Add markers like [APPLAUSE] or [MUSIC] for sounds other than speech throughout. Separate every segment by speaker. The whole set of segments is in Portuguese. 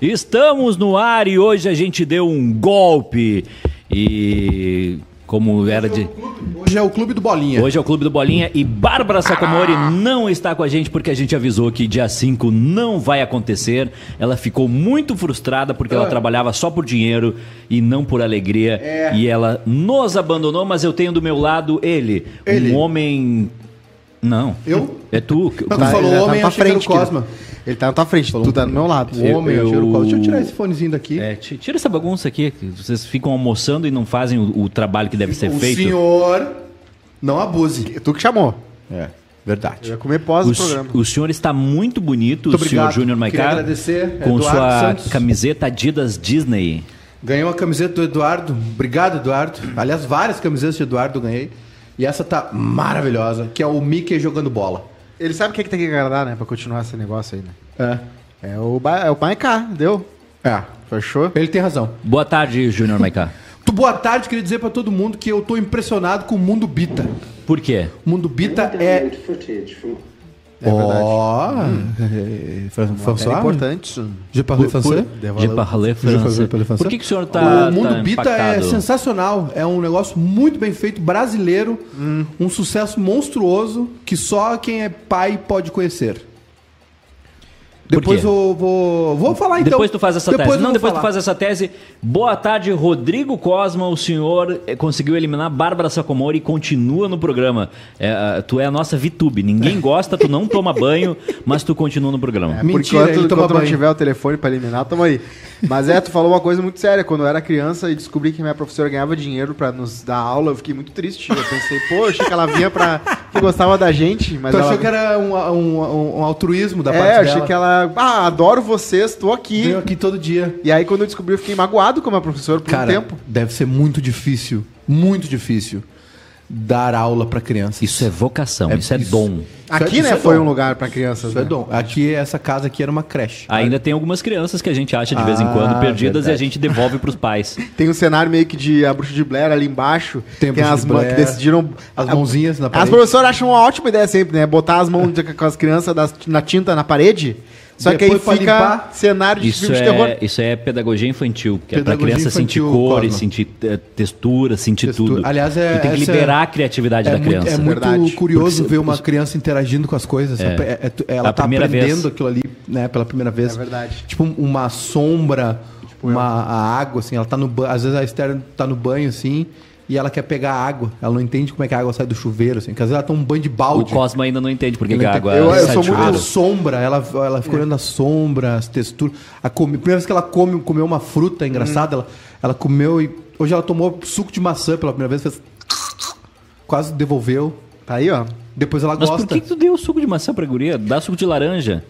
Speaker 1: Estamos no ar e hoje a gente deu um golpe. E como era de.
Speaker 2: Hoje é o Clube do Bolinha.
Speaker 1: Hoje é o Clube do Bolinha e Bárbara Sacomori não está com a gente porque a gente avisou que dia 5 não vai acontecer. Ela ficou muito frustrada porque ela
Speaker 2: Ah.
Speaker 1: trabalhava só por dinheiro e não por alegria.
Speaker 2: É.
Speaker 1: E ela nos abandonou, mas eu tenho do meu lado ele,
Speaker 2: Ele.
Speaker 1: um homem. Não.
Speaker 2: Eu?
Speaker 1: É tu.
Speaker 2: Não, tu falou
Speaker 3: ele tá
Speaker 2: homem, era o
Speaker 3: frente,
Speaker 2: Cosma.
Speaker 3: Ele tá na tua frente, tu tá do meu lado.
Speaker 2: O homem,
Speaker 1: Eu-
Speaker 2: eu. Deixa eu tirar esse fonezinho daqui.
Speaker 1: É, ti- tira essa bagunça aqui, que vocês ficam almoçando e não fazem o, o trabalho que deve ser
Speaker 2: o
Speaker 1: feito.
Speaker 2: senhor não abuse.
Speaker 3: Tu que chamou.
Speaker 2: É,
Speaker 3: Eu
Speaker 2: verdade.
Speaker 3: ia comer pós
Speaker 1: O,
Speaker 3: do programa.
Speaker 1: o senhor está muito bonito,
Speaker 2: Muito
Speaker 1: o senhor. Júnior
Speaker 2: Queria
Speaker 1: Maiká,
Speaker 2: agradecer,
Speaker 1: com
Speaker 2: Eduardo
Speaker 1: sua
Speaker 2: Santos.
Speaker 1: camiseta Adidas Disney.
Speaker 2: Ganhei uma camiseta do Eduardo. Obrigado, Eduardo. Aliás, várias camisetas de Eduardo eu ganhei. E essa tá maravilhosa, que é o Mickey jogando bola.
Speaker 3: Ele sabe o que, é que tem que agradar, né? Pra continuar esse negócio aí, né?
Speaker 2: É.
Speaker 3: É o, ba... é o pai K, deu?
Speaker 2: É.
Speaker 3: Fechou?
Speaker 2: Ele tem razão.
Speaker 1: Boa tarde, Júnior Maiká.
Speaker 2: Boa tarde, queria dizer pra todo mundo que eu tô impressionado com o Mundo Bita.
Speaker 1: Por quê?
Speaker 2: O Mundo Bita é. Ó, é, Fran-
Speaker 3: É
Speaker 2: François?
Speaker 3: importante.
Speaker 2: Je parle français?
Speaker 1: Je parle français. Por que, que o senhor está
Speaker 2: o Mundo
Speaker 1: tá
Speaker 2: Bita é sensacional. É um negócio muito bem feito, brasileiro. Um sucesso monstruoso que só quem é pai pode conhecer. Depois eu vou, vou falar então.
Speaker 1: Depois tu faz essa
Speaker 2: Depois
Speaker 1: tese. Não, depois tu
Speaker 2: falar.
Speaker 1: faz essa tese. Boa tarde, Rodrigo Cosma. O senhor eh, conseguiu eliminar Bárbara Sacomori e continua no programa. É, tu é a nossa VTube. Ninguém [LAUGHS] gosta, tu não toma banho, mas tu continua no programa.
Speaker 3: É,
Speaker 2: Mentira,
Speaker 3: enquanto,
Speaker 2: ele toma
Speaker 3: enquanto não
Speaker 2: banho.
Speaker 3: tiver o telefone pra eliminar, tamo aí. Mas é, tu falou uma coisa muito séria. Quando eu era criança e descobri que minha professora ganhava dinheiro pra nos dar aula, eu fiquei muito triste. Eu pensei, pô, eu achei que ela vinha pra. que gostava da gente, mas
Speaker 2: Tu
Speaker 3: ela.
Speaker 2: achou que era um, um- um altruísmo da parte
Speaker 3: É, eu
Speaker 2: dela?
Speaker 3: achei que ela. Ah, adoro vocês, tô aqui.
Speaker 2: Veio aqui todo dia.
Speaker 3: E aí, quando eu descobri, eu fiquei magoado com a minha professora por
Speaker 2: Cara,
Speaker 3: um tempo.
Speaker 2: deve ser muito difícil, muito difícil dar aula pra crianças.
Speaker 1: Isso é vocação,
Speaker 2: É
Speaker 1: isso é
Speaker 2: isso.
Speaker 1: dom.
Speaker 3: Aqui,
Speaker 2: isso
Speaker 3: né,
Speaker 2: é
Speaker 3: foi
Speaker 2: dom.
Speaker 3: um lugar pra crianças.
Speaker 2: Isso é
Speaker 3: né?
Speaker 2: dom. Aqui, essa casa aqui era uma creche.
Speaker 1: Ainda tem algumas crianças que a gente acha de vez em
Speaker 2: Ah,
Speaker 1: quando perdidas e a
Speaker 2: verdade.
Speaker 1: gente devolve pros pais. [LAUGHS]
Speaker 3: Tem um cenário meio que de a bruxa de Blair ali embaixo.
Speaker 2: Tem
Speaker 3: as
Speaker 2: de
Speaker 3: mães
Speaker 2: Blair,
Speaker 3: que decidiram.
Speaker 2: as mãozinhas na
Speaker 3: As
Speaker 2: parede.
Speaker 3: professoras acham uma ótima ideia sempre, né? Botar as mãos com as crianças das- na tinta na parede. Só que aí fica
Speaker 2: limpar,
Speaker 3: cenário de
Speaker 1: Isso
Speaker 3: filme de terror.
Speaker 1: é, isso é pedagogia infantil, que é pra
Speaker 2: Pedagogia
Speaker 1: criança sentir cores,
Speaker 2: Cosma.
Speaker 1: sentir eh, textura, sentir
Speaker 2: Textura.
Speaker 1: tudo.
Speaker 2: Aliás, é-
Speaker 1: e tem que liberar a criatividade
Speaker 2: É
Speaker 1: da
Speaker 2: muito,
Speaker 1: criança.
Speaker 2: é muito
Speaker 3: Verdade.
Speaker 2: curioso
Speaker 1: Porque-
Speaker 2: ver uma criança interagindo com as coisas.
Speaker 1: É.
Speaker 2: É- é- ela
Speaker 1: A
Speaker 2: tá aprendendo
Speaker 1: vez.
Speaker 2: aquilo ali, né, pela primeira vez.
Speaker 3: É verdade.
Speaker 2: Tipo uma sombra, uma a água, assim, ela tá no banho. Às vezes a Esther tá no banho, assim, e ela quer pegar a água. Ela não entende como é que a água sai do chuveiro, assim. Porque às vezes ela tá um banho de
Speaker 1: O
Speaker 2: balde.
Speaker 1: Cosma ainda não entende porque que a água.
Speaker 3: Eu- eu
Speaker 1: sai
Speaker 3: sou
Speaker 1: de
Speaker 3: muito-
Speaker 2: A
Speaker 1: chuveiro.
Speaker 2: sombra, ela, ela fica olhando a sombra, as texturas. A come, primeira vez que ela come, comeu uma fruta, é engraçado, ela, ela comeu e. Hoje ela tomou suco de maçã pela primeira vez, fez. Quase devolveu.
Speaker 3: Tá aí, ó.
Speaker 2: Depois ela
Speaker 1: Mas
Speaker 2: gosta.
Speaker 1: por que, que tu deu suco de maçã pra guria? Dá suco de laranja.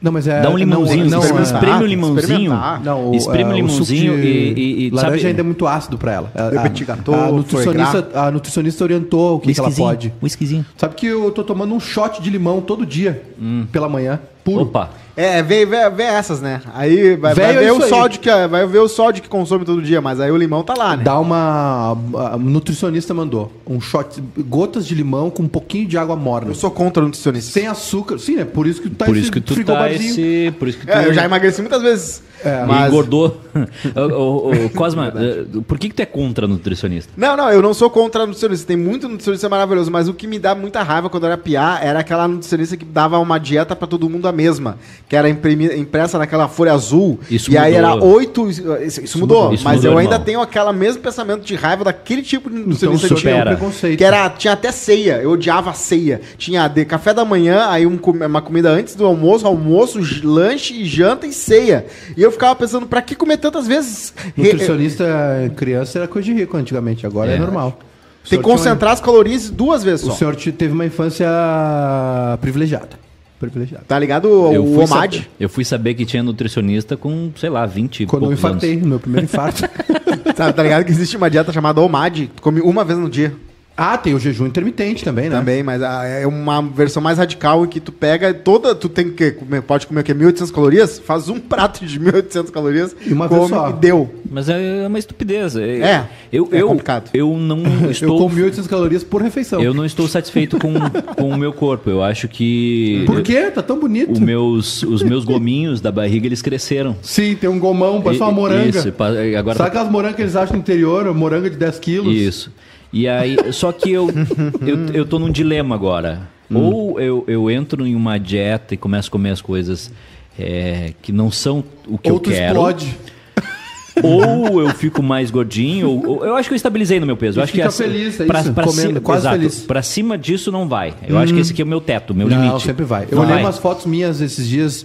Speaker 2: Não, mas é.
Speaker 1: Dá um limãozinho,
Speaker 2: não, não,
Speaker 1: espreme
Speaker 3: é-
Speaker 1: o limãozinho.
Speaker 2: Não, o,
Speaker 1: espreme o
Speaker 2: é,
Speaker 1: limãozinho
Speaker 2: suco de
Speaker 1: e, e, e
Speaker 2: laranja
Speaker 1: sabe-
Speaker 2: ainda é muito ácido pra ela. A,
Speaker 3: Le
Speaker 2: a-
Speaker 3: gâteau,
Speaker 2: a
Speaker 3: foie
Speaker 2: nutricionista, a nutricionista orientou o que, que ela pode.
Speaker 1: whiskyzinho.
Speaker 2: Sabe que eu tô tomando um shot de limão todo dia pela manhã, puro.
Speaker 1: Opa.
Speaker 3: É, vê, vê, vê essas, né? Aí vai, vai
Speaker 2: é
Speaker 3: ver o
Speaker 2: aí.
Speaker 3: sódio que vai ver o sódio que consome todo dia, mas aí o limão tá lá, né?
Speaker 2: Dá uma. A nutricionista mandou um shot, gotas de limão com um pouquinho de água morna.
Speaker 3: Eu sou contra o nutricionista.
Speaker 2: Sem açúcar. Sim, é por isso que tu tá
Speaker 1: Por
Speaker 2: esse
Speaker 1: isso que tu tá esse... Por isso que tu...
Speaker 3: É, eu já emagreci muitas vezes.
Speaker 2: É,
Speaker 3: mas...
Speaker 1: engordou. [LAUGHS] Ô, ô, ô, Cosma, [LAUGHS] eh, por que, que tu é contra nutricionista?
Speaker 3: Não, não, eu não sou contra a nutricionista. Tem muito nutricionista maravilhoso, mas o que me dá muita raiva quando eu era piá era aquela nutricionista que dava uma dieta pra todo mundo a mesma, que era impressa naquela folha azul.
Speaker 1: Isso
Speaker 3: e aí
Speaker 1: mudou.
Speaker 3: era oito. Isso, isso mudou,
Speaker 1: Isso
Speaker 3: mas
Speaker 1: mudou,
Speaker 3: eu ainda
Speaker 1: irmão.
Speaker 3: tenho aquele mesmo pensamento de raiva daquele tipo de nutricionista
Speaker 2: Então,
Speaker 3: que tinha.
Speaker 2: um preconceito.
Speaker 3: Que era, tinha até ceia, eu odiava a ceia. Tinha de café da manhã, aí um uma comida antes do almoço, almoço, lanche, janta e ceia. E eu ficava pensando, pra que comer tantas vezes?
Speaker 2: Nutricionista criança era coisa de rico antigamente, agora é,
Speaker 1: É.
Speaker 2: normal. O
Speaker 3: Tem que
Speaker 2: senhor tinha uma-
Speaker 3: concentrar as calorias duas vezes
Speaker 2: O
Speaker 3: só.
Speaker 2: senhor te- teve uma infância privilegiada. Privilegiada.
Speaker 3: Tá ligado? O,
Speaker 1: eu,
Speaker 3: o OMAD.
Speaker 1: saber, eu fui saber que tinha nutricionista com, sei lá, 20 e
Speaker 2: Quando eu
Speaker 1: anos.
Speaker 2: infartei, no meu primeiro infarto. [LAUGHS]
Speaker 3: Tá, tá ligado que existe uma dieta chamada OMAD? Tu come uma vez no dia.
Speaker 2: Ah, tem o jejum intermitente também, né?
Speaker 3: Também, mas ah, é uma versão mais radical em que tu pega toda. Tu tem que comer, pode comer o quê? 1.800 calorias? Faz um prato de 1.800 calorias.
Speaker 2: E uma vez
Speaker 3: come
Speaker 2: só.
Speaker 3: E deu.
Speaker 1: mas é uma estupidez.
Speaker 3: É,
Speaker 1: eu,
Speaker 3: é
Speaker 1: eu,
Speaker 3: complicado.
Speaker 1: Eu não [LAUGHS]
Speaker 2: Eu
Speaker 1: estou.
Speaker 2: como 1.800 calorias por refeição.
Speaker 1: Eu não estou satisfeito com, com o meu corpo. Eu acho que. [LAUGHS]
Speaker 2: Por quê? Tá tão bonito.
Speaker 1: o meus, os meus gominhos da barriga eles cresceram.
Speaker 2: Sim, tem um gomão, parece uma moranga.
Speaker 1: Isso, agora
Speaker 2: Sabe aquelas morangas que eles acham no interior? Moranga de 10 quilos?
Speaker 1: Isso. E aí, só que eu, eu, eu tô num dilema agora.
Speaker 2: Hum.
Speaker 1: Ou eu, eu entro em uma dieta e começo a comer as coisas é, que não são o que
Speaker 2: Ou
Speaker 1: eu quero.
Speaker 2: explode. [LAUGHS]
Speaker 1: Ou eu fico mais gordinho, ou, ou- eu acho que eu estabilizei no meu peso. Eu acho que essa-
Speaker 2: feliz, é
Speaker 1: pra,
Speaker 2: isso,
Speaker 1: pra
Speaker 2: comendo,
Speaker 1: cima,
Speaker 2: quase
Speaker 1: exato,
Speaker 2: feliz.
Speaker 1: pra cima disso não vai. Eu acho que esse aqui é o meu teto, meu
Speaker 2: não,
Speaker 1: limite.
Speaker 2: sempre vai. Eu
Speaker 1: Não
Speaker 2: olhei
Speaker 1: vai.
Speaker 2: umas fotos minhas esses dias,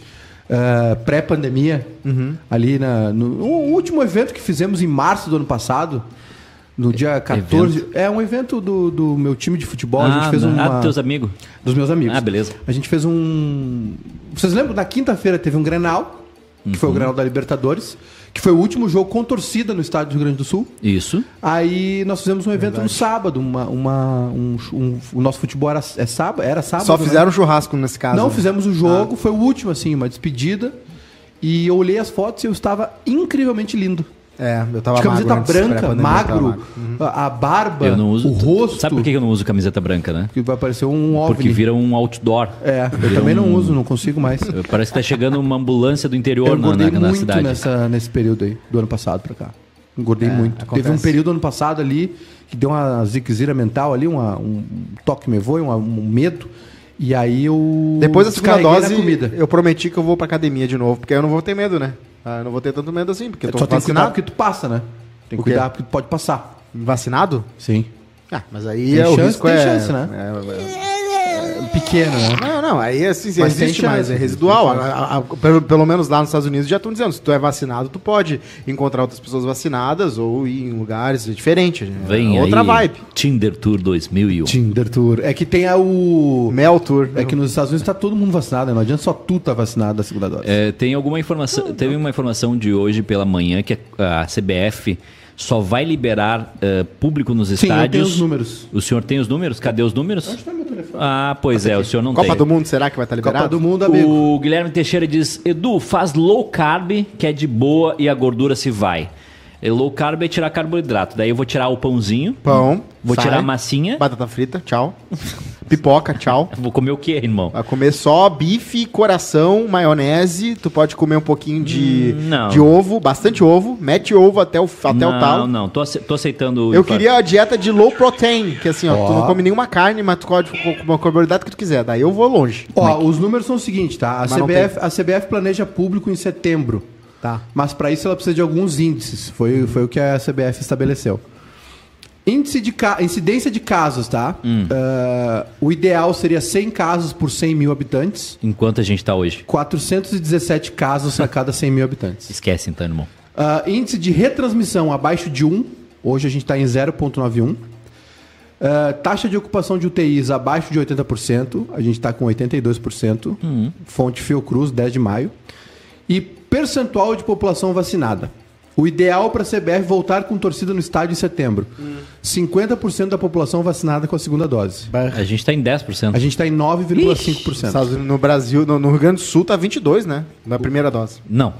Speaker 2: eh, pré-pandemia,
Speaker 1: Uhum.
Speaker 2: ali na, no, no último evento que fizemos em março do ano passado, no dia 14. É um evento do, do meu time de futebol. a gente fez uma.
Speaker 1: ah, dos teus amigos.
Speaker 2: Dos meus amigos.
Speaker 1: Ah, beleza.
Speaker 2: A gente fez um. Vocês lembram? Na quinta-feira teve um Grenal, que
Speaker 1: Uhum.
Speaker 2: foi o Grenal da Libertadores, que foi o último jogo com torcida no estádio do Rio Grande do Sul.
Speaker 1: Isso.
Speaker 2: Aí nós fizemos um evento no sábado, uma, uma, um, um- o nosso futebol era, é sábado, era sábado.
Speaker 3: Só
Speaker 2: né?
Speaker 3: fizeram um churrasco nesse caso.
Speaker 2: Não,
Speaker 3: né?
Speaker 2: fizemos o jogo, foi o último, assim, uma despedida. E eu olhei as fotos e eu estava incrivelmente lindo.
Speaker 3: É, eu tava
Speaker 2: De camiseta
Speaker 3: magro
Speaker 2: branca,
Speaker 3: tava
Speaker 2: magro, a, a barba,
Speaker 1: Eu não uso.
Speaker 2: o rosto.
Speaker 1: Sabe por que eu não uso camiseta branca, né?
Speaker 2: Que vai parecer um OVNI.
Speaker 1: Porque vira um outdoor.
Speaker 2: É, eu também não
Speaker 1: um-
Speaker 2: uso, não consigo mais.
Speaker 1: Parece que tá chegando uma ambulância do interior
Speaker 2: Eu
Speaker 1: na, na- na
Speaker 2: muito
Speaker 1: cidade.
Speaker 2: nessa, nesse período aí, do ano passado pra cá. Engordei
Speaker 3: É,
Speaker 2: muito.
Speaker 3: acontece.
Speaker 2: Teve um período ano passado ali que deu uma ziquezira mental ali, uma- um toque me voe, um, um medo. E aí eu.
Speaker 3: Depois da segunda dose,
Speaker 2: comida.
Speaker 3: eu prometi que eu vou pra academia de novo, porque aí eu não vou ter medo, né? Ah, eu não vou ter tanto medo assim, porque eu tô
Speaker 2: Só tem que cuidar
Speaker 3: vacinado.
Speaker 2: porque tu passa, né? Tem que
Speaker 3: O quê?
Speaker 2: cuidar porque tu pode passar.
Speaker 3: Vacinado?
Speaker 2: Sim.
Speaker 3: Ah, mas aí
Speaker 2: Tem
Speaker 3: é, o
Speaker 2: chance-
Speaker 3: risco
Speaker 2: tem
Speaker 3: é...
Speaker 2: chance, né?
Speaker 3: é-
Speaker 2: Pequeno, né?
Speaker 3: Não, não, aí assim,
Speaker 2: Mas
Speaker 3: existe, mas
Speaker 2: chance,
Speaker 3: é residual. A- a- a- pelo, pelo menos lá nos Estados Unidos já estão dizendo, se tu é vacinado, tu pode encontrar outras pessoas vacinadas ou ir em lugares diferentes. né?
Speaker 1: Vem
Speaker 3: Outra
Speaker 1: aí,
Speaker 3: vibe.
Speaker 1: Tinder Tour 2001.
Speaker 2: Tinder Tour. É que tem a o.
Speaker 3: Mel Tour.
Speaker 2: É que nos Estados Unidos tá todo mundo vacinado, né? Não adianta só tu tá vacinado da segunda dose.
Speaker 1: É, tem alguma informação, teve uma informação de hoje pela manhã que a, a CBF só vai liberar eh, público nos
Speaker 2: Sim, eu
Speaker 1: estádios.
Speaker 2: tenho os números.
Speaker 1: O senhor tem os números? Cadê os números? Ah, pois é, o senhor não
Speaker 3: Copa
Speaker 1: tem.
Speaker 3: do Mundo, será que vai estar liberado?
Speaker 2: Copa do Mundo, amigo.
Speaker 1: O Guilherme Teixeira diz: Edu, faz low carb, que é de boa e a gordura se vai. E low carb é tirar carboidrato. Daí eu vou tirar o pãozinho,
Speaker 3: Pão.
Speaker 1: vou
Speaker 3: sai,
Speaker 1: tirar a massinha.
Speaker 3: Batata frita, tchau. [LAUGHS] Pipoca, tchau. [LAUGHS]
Speaker 1: Vou comer o quê, irmão?
Speaker 3: Vai comer só bife, coração, maionese. Tu pode comer um pouquinho de,
Speaker 1: Hum, não.
Speaker 3: de ovo, bastante ovo. Mete ovo até o, até
Speaker 1: não,
Speaker 3: o talo.
Speaker 1: não, tô, ace- tô aceitando. o
Speaker 3: Eu queria a dieta de low protein, que assim, ó, tu não come nenhuma carne, mas tu pode comer a carboidrato que tu quiser. Daí eu vou longe.
Speaker 2: Ó, os números são os seguintes, tá? A
Speaker 3: Mas não
Speaker 2: CBF, a CBF planeja público em setembro.
Speaker 3: Tá.
Speaker 2: Mas para isso ela precisa de alguns índices. Foi, foi o que a CBF estabeleceu. Índice de. Incidência de casos, tá? Ah, o ideal seria 100 casos por 100 mil habitantes.
Speaker 1: Enquanto a gente tá hoje.
Speaker 2: 417 casos a cada 100 mil habitantes.
Speaker 1: Esquece então, irmão.
Speaker 2: Ah, índice de retransmissão abaixo de 1. Hoje a gente está em 0,91. Ah, taxa de ocupação de UTIs abaixo de 80%. A gente está com 82%. Fonte Fiocruz, 10 de maio. E percentual de população vacinada. O ideal para a CBF voltar com torcida no estádio em setembro. 50% da população vacinada com a segunda dose.
Speaker 1: A gente tá em 10%.
Speaker 2: A gente está em 9,5%.
Speaker 3: Estados Unidos, no Brasil, no, no Rio Grande do Sul tá 22, né? Na primeira dose.
Speaker 1: Não,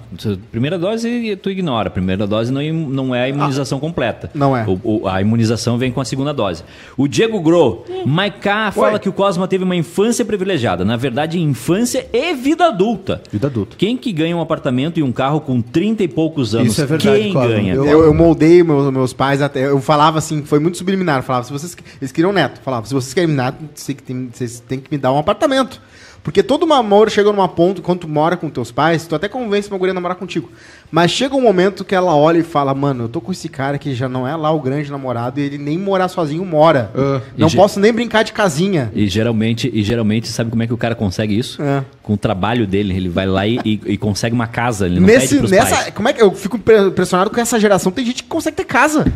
Speaker 1: primeira dose tu ignora. A primeira dose não, im- não é a imunização completa.
Speaker 3: não é.
Speaker 1: O- o- a imunização vem com a segunda dose. O Diego Gro, Maiká fala que o Cosma teve uma infância privilegiada. Na verdade, infância e vida adulta.
Speaker 2: Vida adulta.
Speaker 1: Quem que ganha um apartamento e um carro com 30 e poucos anos?
Speaker 2: Isso é verdade,
Speaker 1: Quem ganha?
Speaker 2: Eu-
Speaker 3: Eu, eu moldei meus, meus pais até. Eu falava assim, foi muito subliminar. Eu falava, se vocês. Eles queriam neto. Eu falava, se vocês querem neto, vocês têm, vocês têm que me dar um apartamento. Porque todo namoro chega num ponto, quando tu mora com teus pais, tu até convence uma guria a namorar contigo. Mas chega um momento que ela olha e fala, mano, eu tô com esse cara que já não é lá o grande namorado e ele nem morar sozinho mora.
Speaker 2: Ah.
Speaker 3: não posso nem brincar de casinha.
Speaker 1: E geralmente, e geralmente, sabe como é que o cara consegue isso?
Speaker 3: É.
Speaker 1: Com o trabalho dele. Ele vai lá e, e- e consegue uma casa. Ele não
Speaker 3: Nesse,
Speaker 1: pede pros
Speaker 3: nessa,
Speaker 1: pais.
Speaker 3: como é que eu fico impre- impressionado com essa geração? Tem gente que consegue ter casa.